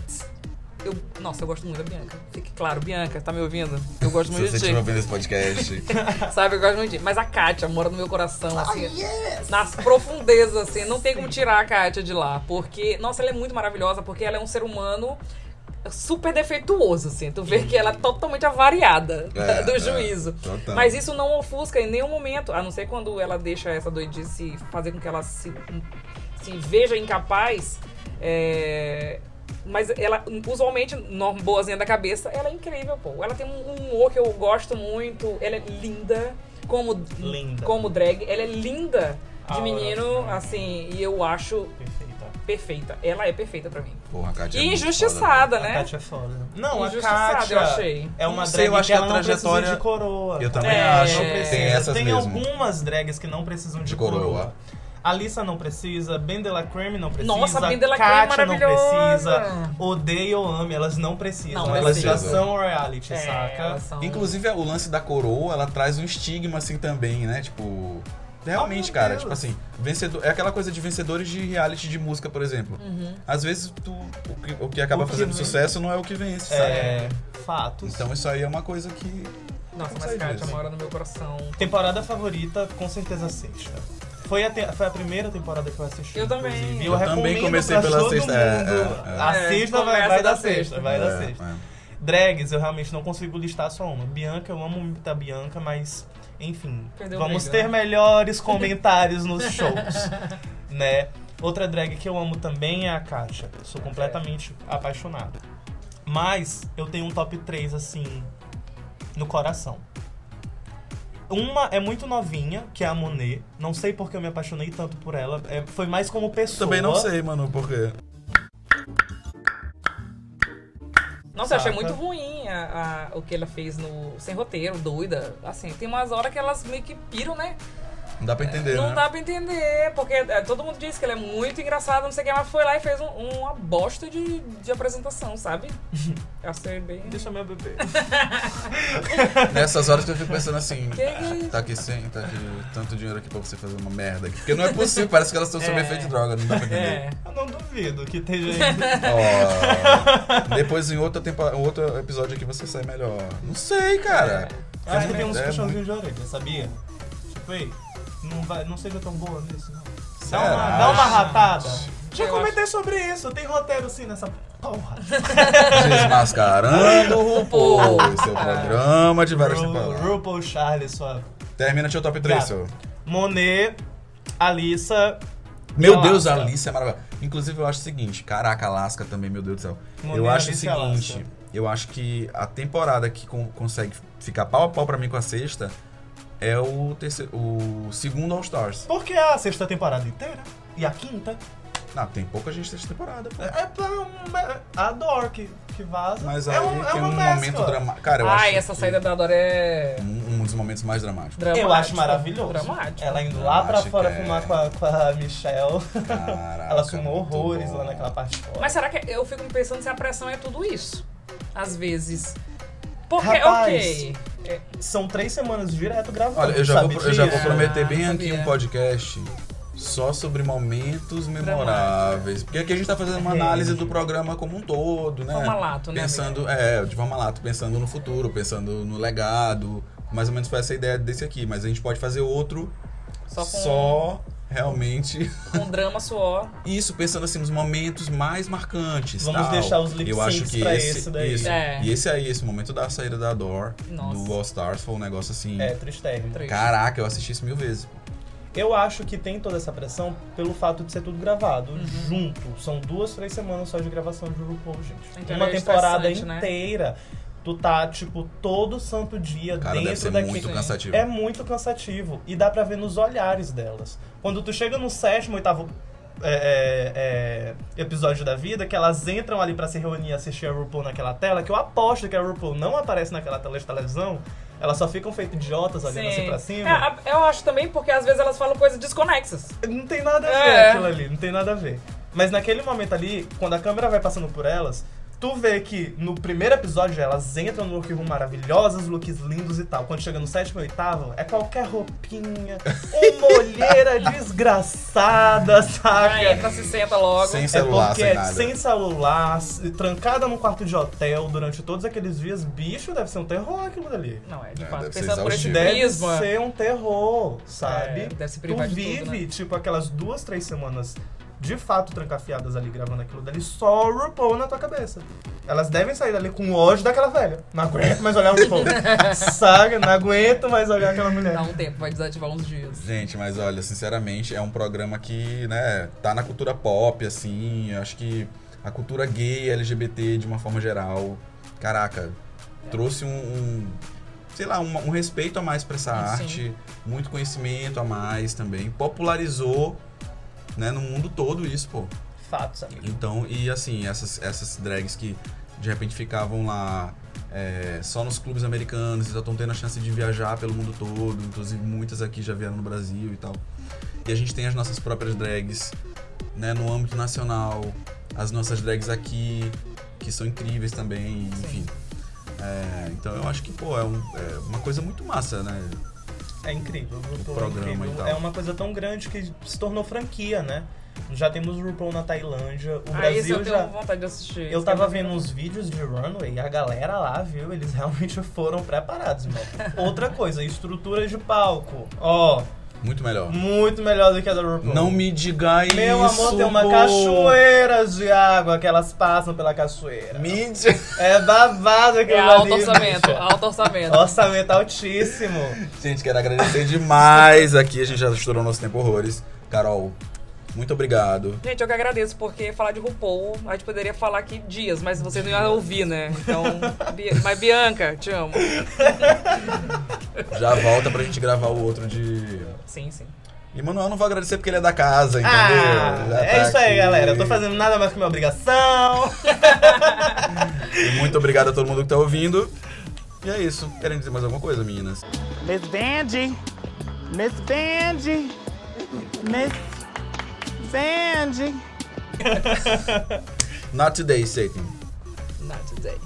Speaker 4: Eu, nossa, eu gosto muito da Bianca. Fique claro, Bianca, tá me ouvindo? Eu gosto
Speaker 3: Se
Speaker 4: muito
Speaker 3: você
Speaker 4: de ti.
Speaker 3: estiver ouvindo esse podcast,
Speaker 4: Sabe, eu gosto muito de Mas a Kátia mora no meu coração, assim. Nas profundezas, assim. Não tem como tirar a Kátia de lá. Porque, nossa, ela é muito maravilhosa, porque ela é um ser humano super defeituoso, assim. Tu vê que ela é totalmente avariada
Speaker 3: É,
Speaker 4: do
Speaker 3: é,
Speaker 4: juízo.
Speaker 3: total.
Speaker 4: Mas isso não ofusca em nenhum momento, a não ser quando ela deixa essa doidice fazer com que ela se, se veja incapaz. é, Mas ela, usualmente, boazinha da cabeça, ela é incrível, pô. Ela tem um um humor que eu gosto muito. Ela é linda. Como,
Speaker 2: Linda.
Speaker 4: como drag. Ela é linda de menino, assim. E eu acho
Speaker 2: Perfeita.
Speaker 4: Perfeita. Ela é perfeita pra mim.
Speaker 3: porra, a Kátia é
Speaker 4: E
Speaker 3: muito
Speaker 4: injustiçada,
Speaker 2: A
Speaker 4: né?
Speaker 2: Kátia é foda. Não, a
Speaker 4: Injustiçada,
Speaker 2: Kátia
Speaker 4: eu achei.
Speaker 2: é uma
Speaker 3: Não sei,
Speaker 2: drag
Speaker 3: eu acho
Speaker 2: que ela
Speaker 3: a
Speaker 2: não precisa
Speaker 3: trajetória-
Speaker 2: de coroa.
Speaker 3: Eu também
Speaker 4: É,
Speaker 3: acho.
Speaker 4: não
Speaker 3: Tem
Speaker 4: precisa.
Speaker 3: essas
Speaker 2: Tem
Speaker 3: mesmo.
Speaker 2: algumas drags que não precisam de,
Speaker 3: De
Speaker 2: coroa.
Speaker 3: coroa.
Speaker 2: A Lissa não precisa, Ben de la Creme não precisa,
Speaker 4: Nossa, Ben de la Creme é
Speaker 2: Kátia não precisa, odeie ou ame, elas não precisam.
Speaker 4: Não
Speaker 2: elas já
Speaker 3: precisam.
Speaker 2: são reality,
Speaker 4: É,
Speaker 2: saca?
Speaker 4: elas são-
Speaker 3: Inclusive, o lance da coroa, ela traz um estigma assim também, né? Tipo. Realmente,
Speaker 2: Oh,
Speaker 3: cara,
Speaker 2: Deus.
Speaker 3: tipo assim, vencedor, é aquela coisa de vencedores de reality de música, por exemplo.
Speaker 4: Uhum.
Speaker 3: Às vezes tu, o, que, o que acaba
Speaker 2: O que
Speaker 3: fazendo
Speaker 2: vem-
Speaker 3: sucesso não é o que vence, sabe?
Speaker 2: É, fatos.
Speaker 3: Então isso aí é uma coisa que.
Speaker 4: Nossa, mas Kátia mora no meu coração.
Speaker 2: Temporada favorita, com certeza sexta. Foi a, te- foi a primeira temporada que eu assisti.
Speaker 4: Eu também.
Speaker 2: inclusive.
Speaker 3: Eu também
Speaker 2: recomendo
Speaker 3: comecei
Speaker 2: pra
Speaker 3: pela
Speaker 2: todo
Speaker 3: sexta,
Speaker 2: mundo.
Speaker 3: é, é, é.
Speaker 2: A
Speaker 4: É,
Speaker 2: sexta vai, vai
Speaker 4: da
Speaker 2: da sexta,
Speaker 4: sexta.
Speaker 2: vai da
Speaker 3: É,
Speaker 2: sexta.
Speaker 3: é.
Speaker 2: Drags, eu realmente não consigo listar só uma. Bianca, eu amo muito a Bianca, mas, enfim,
Speaker 4: Perdeu
Speaker 2: vamos
Speaker 4: briga,
Speaker 2: ter
Speaker 4: né?
Speaker 2: melhores comentários nos shows, né? Outra drag que eu amo também é a Kátia. Sou completamente apaixonado. Mas eu tenho um top 3, assim, no coração. Uma é muito novinha, que é a Monet. Não sei porque eu me apaixonei tanto por ela. É, foi mais como pessoa.
Speaker 3: Também não sei, mano, porque.
Speaker 4: Nossa, eu achei
Speaker 2: Saca?
Speaker 4: muito ruim a- a- o que ela fez no Sem Roteiro, doida. Assim, tem umas horas que elas meio que piram, né?
Speaker 3: Não dá pra entender,
Speaker 4: não
Speaker 3: né?
Speaker 4: dá pra entender, porque é, todo mundo diz que ela é muito engraçada, não sei o que, mas foi lá e fez um- uma bosta de, de apresentação, sabe? Eu achei bem.
Speaker 2: Deixa meu bebê.
Speaker 3: Nessas horas que eu fico pensando assim,
Speaker 4: Que
Speaker 3: ah,
Speaker 4: isso?
Speaker 3: tá aqui sem, tá aqui tanto dinheiro aqui pra você fazer uma merda aqui. Porque não é possível, parece que elas estão sob
Speaker 4: É.
Speaker 3: efeito de droga, não dá pra entender.
Speaker 4: É.
Speaker 2: Eu não duvido que esteja indo.
Speaker 3: Ó, depois em outro, tempo, outro episódio aqui você sai melhor. Não sei, cara.
Speaker 2: Acho que tem uns
Speaker 3: É
Speaker 2: puxãozinhos de orelha, sabia? Tipo, ei, não, vai, não seja tão boa nisso, não. Dá
Speaker 3: Será?
Speaker 2: uma, dá uma ratada. Já
Speaker 4: Eu
Speaker 2: comentei sobre isso. Tem roteiro sim nessa porra.
Speaker 3: Desmascarando o RuPaul. Esse é o programa de várias
Speaker 2: Ru-
Speaker 3: temporadas.
Speaker 2: RuPaul Charlie, sua
Speaker 3: Termina teu top 3,
Speaker 2: Gato.
Speaker 3: seu.
Speaker 2: Monet, Alissa.
Speaker 3: Meu
Speaker 2: Alaska.
Speaker 3: Deus, a Alice é maravilhosa. Inclusive, eu acho o seguinte, caraca, Alaska também, meu Deus do céu.
Speaker 2: Monet,
Speaker 3: eu acho o
Speaker 2: Alice e
Speaker 3: seguinte,
Speaker 2: Alaska.
Speaker 3: eu acho que a temporada que con- consegue ficar pau a pau pra mim com a sexta é o terceiro, o segundo All Stars.
Speaker 2: Por que a sexta temporada inteira? E a quinta?
Speaker 3: Não, tem pouca gente nessa temporada. pô.
Speaker 2: É pra uma- a Dor que, que vaza.
Speaker 3: Mas
Speaker 2: é
Speaker 3: aí
Speaker 2: um, é
Speaker 3: tem
Speaker 2: uma
Speaker 3: um
Speaker 2: mescla.
Speaker 3: momento dramático. Cara, eu acho
Speaker 4: Ai, essa
Speaker 3: que
Speaker 4: saída da Dora é
Speaker 3: um, um dos momentos mais dramáticos.
Speaker 4: dramática.
Speaker 2: Eu acho maravilhoso.
Speaker 4: Dramático.
Speaker 2: Ela indo lá pra fora
Speaker 3: é.
Speaker 2: fumar com a, com a Michelle.
Speaker 3: Caraca,
Speaker 2: Ela fumou horrores
Speaker 3: bom.
Speaker 2: lá naquela parte de fora.
Speaker 4: Mas será que eu fico pensando se a pressão é tudo isso? Às vezes. Porque,
Speaker 2: Rapaz,
Speaker 4: ok. É,
Speaker 2: São três semanas direto gravando.
Speaker 3: Olha, eu já, vou, eu já vou prometer bem
Speaker 4: Ah,
Speaker 3: aqui
Speaker 4: sabia.
Speaker 3: um podcast só sobre momentos memoráveis. Porque aqui a gente tá fazendo uma análise do programa como um todo, né?
Speaker 4: Forma lato, né,
Speaker 3: Pensando, é, de forma lato, pensando no futuro, pensando no legado. Mais ou menos foi essa a ideia desse aqui. Mas a gente pode fazer outro
Speaker 4: Só com-
Speaker 3: só realmente
Speaker 4: com drama, suor.
Speaker 3: isso, pensando assim nos momentos mais marcantes.
Speaker 2: Vamos
Speaker 3: tal.
Speaker 2: deixar os lip
Speaker 3: Eu acho
Speaker 2: syncs
Speaker 3: que
Speaker 2: pra
Speaker 3: esse,
Speaker 2: esse daí.
Speaker 3: isso.
Speaker 4: É.
Speaker 3: E esse aí, esse momento da saída da Dor,
Speaker 4: Nossa.
Speaker 3: do All Stars, foi um negócio assim.
Speaker 2: É, tristérrimo.
Speaker 4: Triste.
Speaker 3: Caraca, eu assisti isso mil vezes.
Speaker 2: Eu acho que tem toda essa pressão pelo fato de ser tudo gravado
Speaker 4: Uhum.
Speaker 2: junto. São duas, três semanas só de gravação de RuPaul, gente.
Speaker 4: Então
Speaker 2: Uma
Speaker 4: é
Speaker 2: temporada
Speaker 4: estressante, né?
Speaker 2: Tu tá, tipo, todo santo dia
Speaker 3: Cara, deve
Speaker 2: dentro
Speaker 3: ser
Speaker 2: daquele.
Speaker 3: muito cansativo.
Speaker 2: É muito cansativo. E dá pra ver nos olhares delas. Quando tu chega no sétimo, oitavo é, é, é, episódio da vida, que elas entram ali pra se reunir e assistir a RuPaul naquela tela, que eu aposto que a RuPaul não aparece naquela tela de televisão, elas só ficam feitas idiotas olhando assim pra cima.
Speaker 4: É, eu acho também porque às vezes elas falam coisas desconexas.
Speaker 2: Não tem nada a ver
Speaker 4: É.
Speaker 2: aquilo ali, não tem nada a ver. Mas naquele momento ali, quando a câmera vai passando por elas, tu vê que no primeiro episódio elas entram no look room maravilhosas, looks lindos e tal. Quando chega no sétimo e oitavo, é qualquer roupinha, uma olheira desgraçada, saca?
Speaker 4: Aí entra, se senta logo.
Speaker 3: Sem
Speaker 2: É
Speaker 3: celular,
Speaker 2: porque
Speaker 3: sem
Speaker 2: é
Speaker 3: nada.
Speaker 2: sem celular, trancada num quarto de hotel durante todos aqueles dias, bicho, deve ser um terror aquilo dali.
Speaker 4: Não, é de
Speaker 3: É,
Speaker 4: fato. Pensando por esse.
Speaker 2: Deve
Speaker 4: prisma.
Speaker 2: ser um terror, sabe?
Speaker 4: É, deve se
Speaker 2: tu
Speaker 4: privar de
Speaker 2: vive,
Speaker 4: tudo, né?
Speaker 2: tipo, aquelas duas, três semanas de fato trancafiadas ali gravando aquilo dali, só o RuPaul na tua cabeça. Elas devem sair dali com ódio daquela velha. Não aguento mais olhar o RuPaul. Saga, não aguento mais olhar aquela mulher.
Speaker 4: Dá um tempo, vai desativar uns dias.
Speaker 3: Gente, mas olha, sinceramente, é um programa que, né, tá na cultura pop, assim, acho que a cultura gay, LGBT, de uma forma geral, caraca, trouxe um, um, sei lá, um, um respeito a mais pra essa
Speaker 4: Sim.
Speaker 3: arte, muito conhecimento a mais também, popularizou, né, no mundo todo isso, pô.
Speaker 2: Fatos, amigo.
Speaker 3: Então, e assim, essas, essas drags que de repente ficavam lá é, só nos clubes americanos e já estão tendo a chance de viajar pelo mundo todo, inclusive muitas aqui já vieram no Brasil e tal. E a gente tem as nossas próprias drags, né, no âmbito nacional, as nossas drags aqui, que são incríveis também, enfim. É, então eu acho que, pô, é, um- é uma coisa muito massa, né?
Speaker 2: É incrível. O RuPaul
Speaker 3: programa
Speaker 2: é incrível.
Speaker 3: e tal.
Speaker 2: É uma coisa tão grande que se tornou franquia, né? Já temos o RuPaul na Tailândia. O
Speaker 4: Ah,
Speaker 2: Brasil
Speaker 4: eu tenho
Speaker 2: já.
Speaker 4: vontade de assistir.
Speaker 2: Eu tava vendo uns vídeos de runway e a galera lá, viu? Eles realmente foram preparados, mano. Outra coisa, estrutura de palco. Ó,
Speaker 3: Muito melhor.
Speaker 2: muito melhor do que a da RuPaul.
Speaker 3: Não me diga isso.
Speaker 2: Meu amor, tem uma
Speaker 3: pô.
Speaker 2: cachoeira de água que elas passam pela cachoeira.
Speaker 3: Mídia.
Speaker 2: É babado aquilo
Speaker 4: É
Speaker 2: ali,
Speaker 4: alto orçamento,
Speaker 2: bicha.
Speaker 4: alto orçamento.
Speaker 2: Orçamento altíssimo.
Speaker 3: Gente, quero agradecer demais aqui. A gente já estourou nosso tempo horrores. Carol, muito obrigado.
Speaker 4: Gente, eu que agradeço, porque falar de RuPaul, a gente poderia falar aqui dias, mas vocês não iam ouvir, né? Então, mas Bianca, te amo.
Speaker 3: Já volta pra gente gravar o outro de.
Speaker 4: Sim, sim.
Speaker 3: E Manuel não vou agradecer porque ele é da casa, entendeu?
Speaker 2: Ah, é
Speaker 3: tá
Speaker 2: isso aí,
Speaker 3: aqui.
Speaker 2: galera. Eu tô fazendo nada mais que minha obrigação.
Speaker 3: E muito obrigado a todo mundo que tá ouvindo. E é isso. Querem dizer mais alguma coisa, meninas?
Speaker 6: Miss Vanjie. Miss Vanjie. Miss Vanjie.
Speaker 3: Not today, Satan.
Speaker 4: Not today.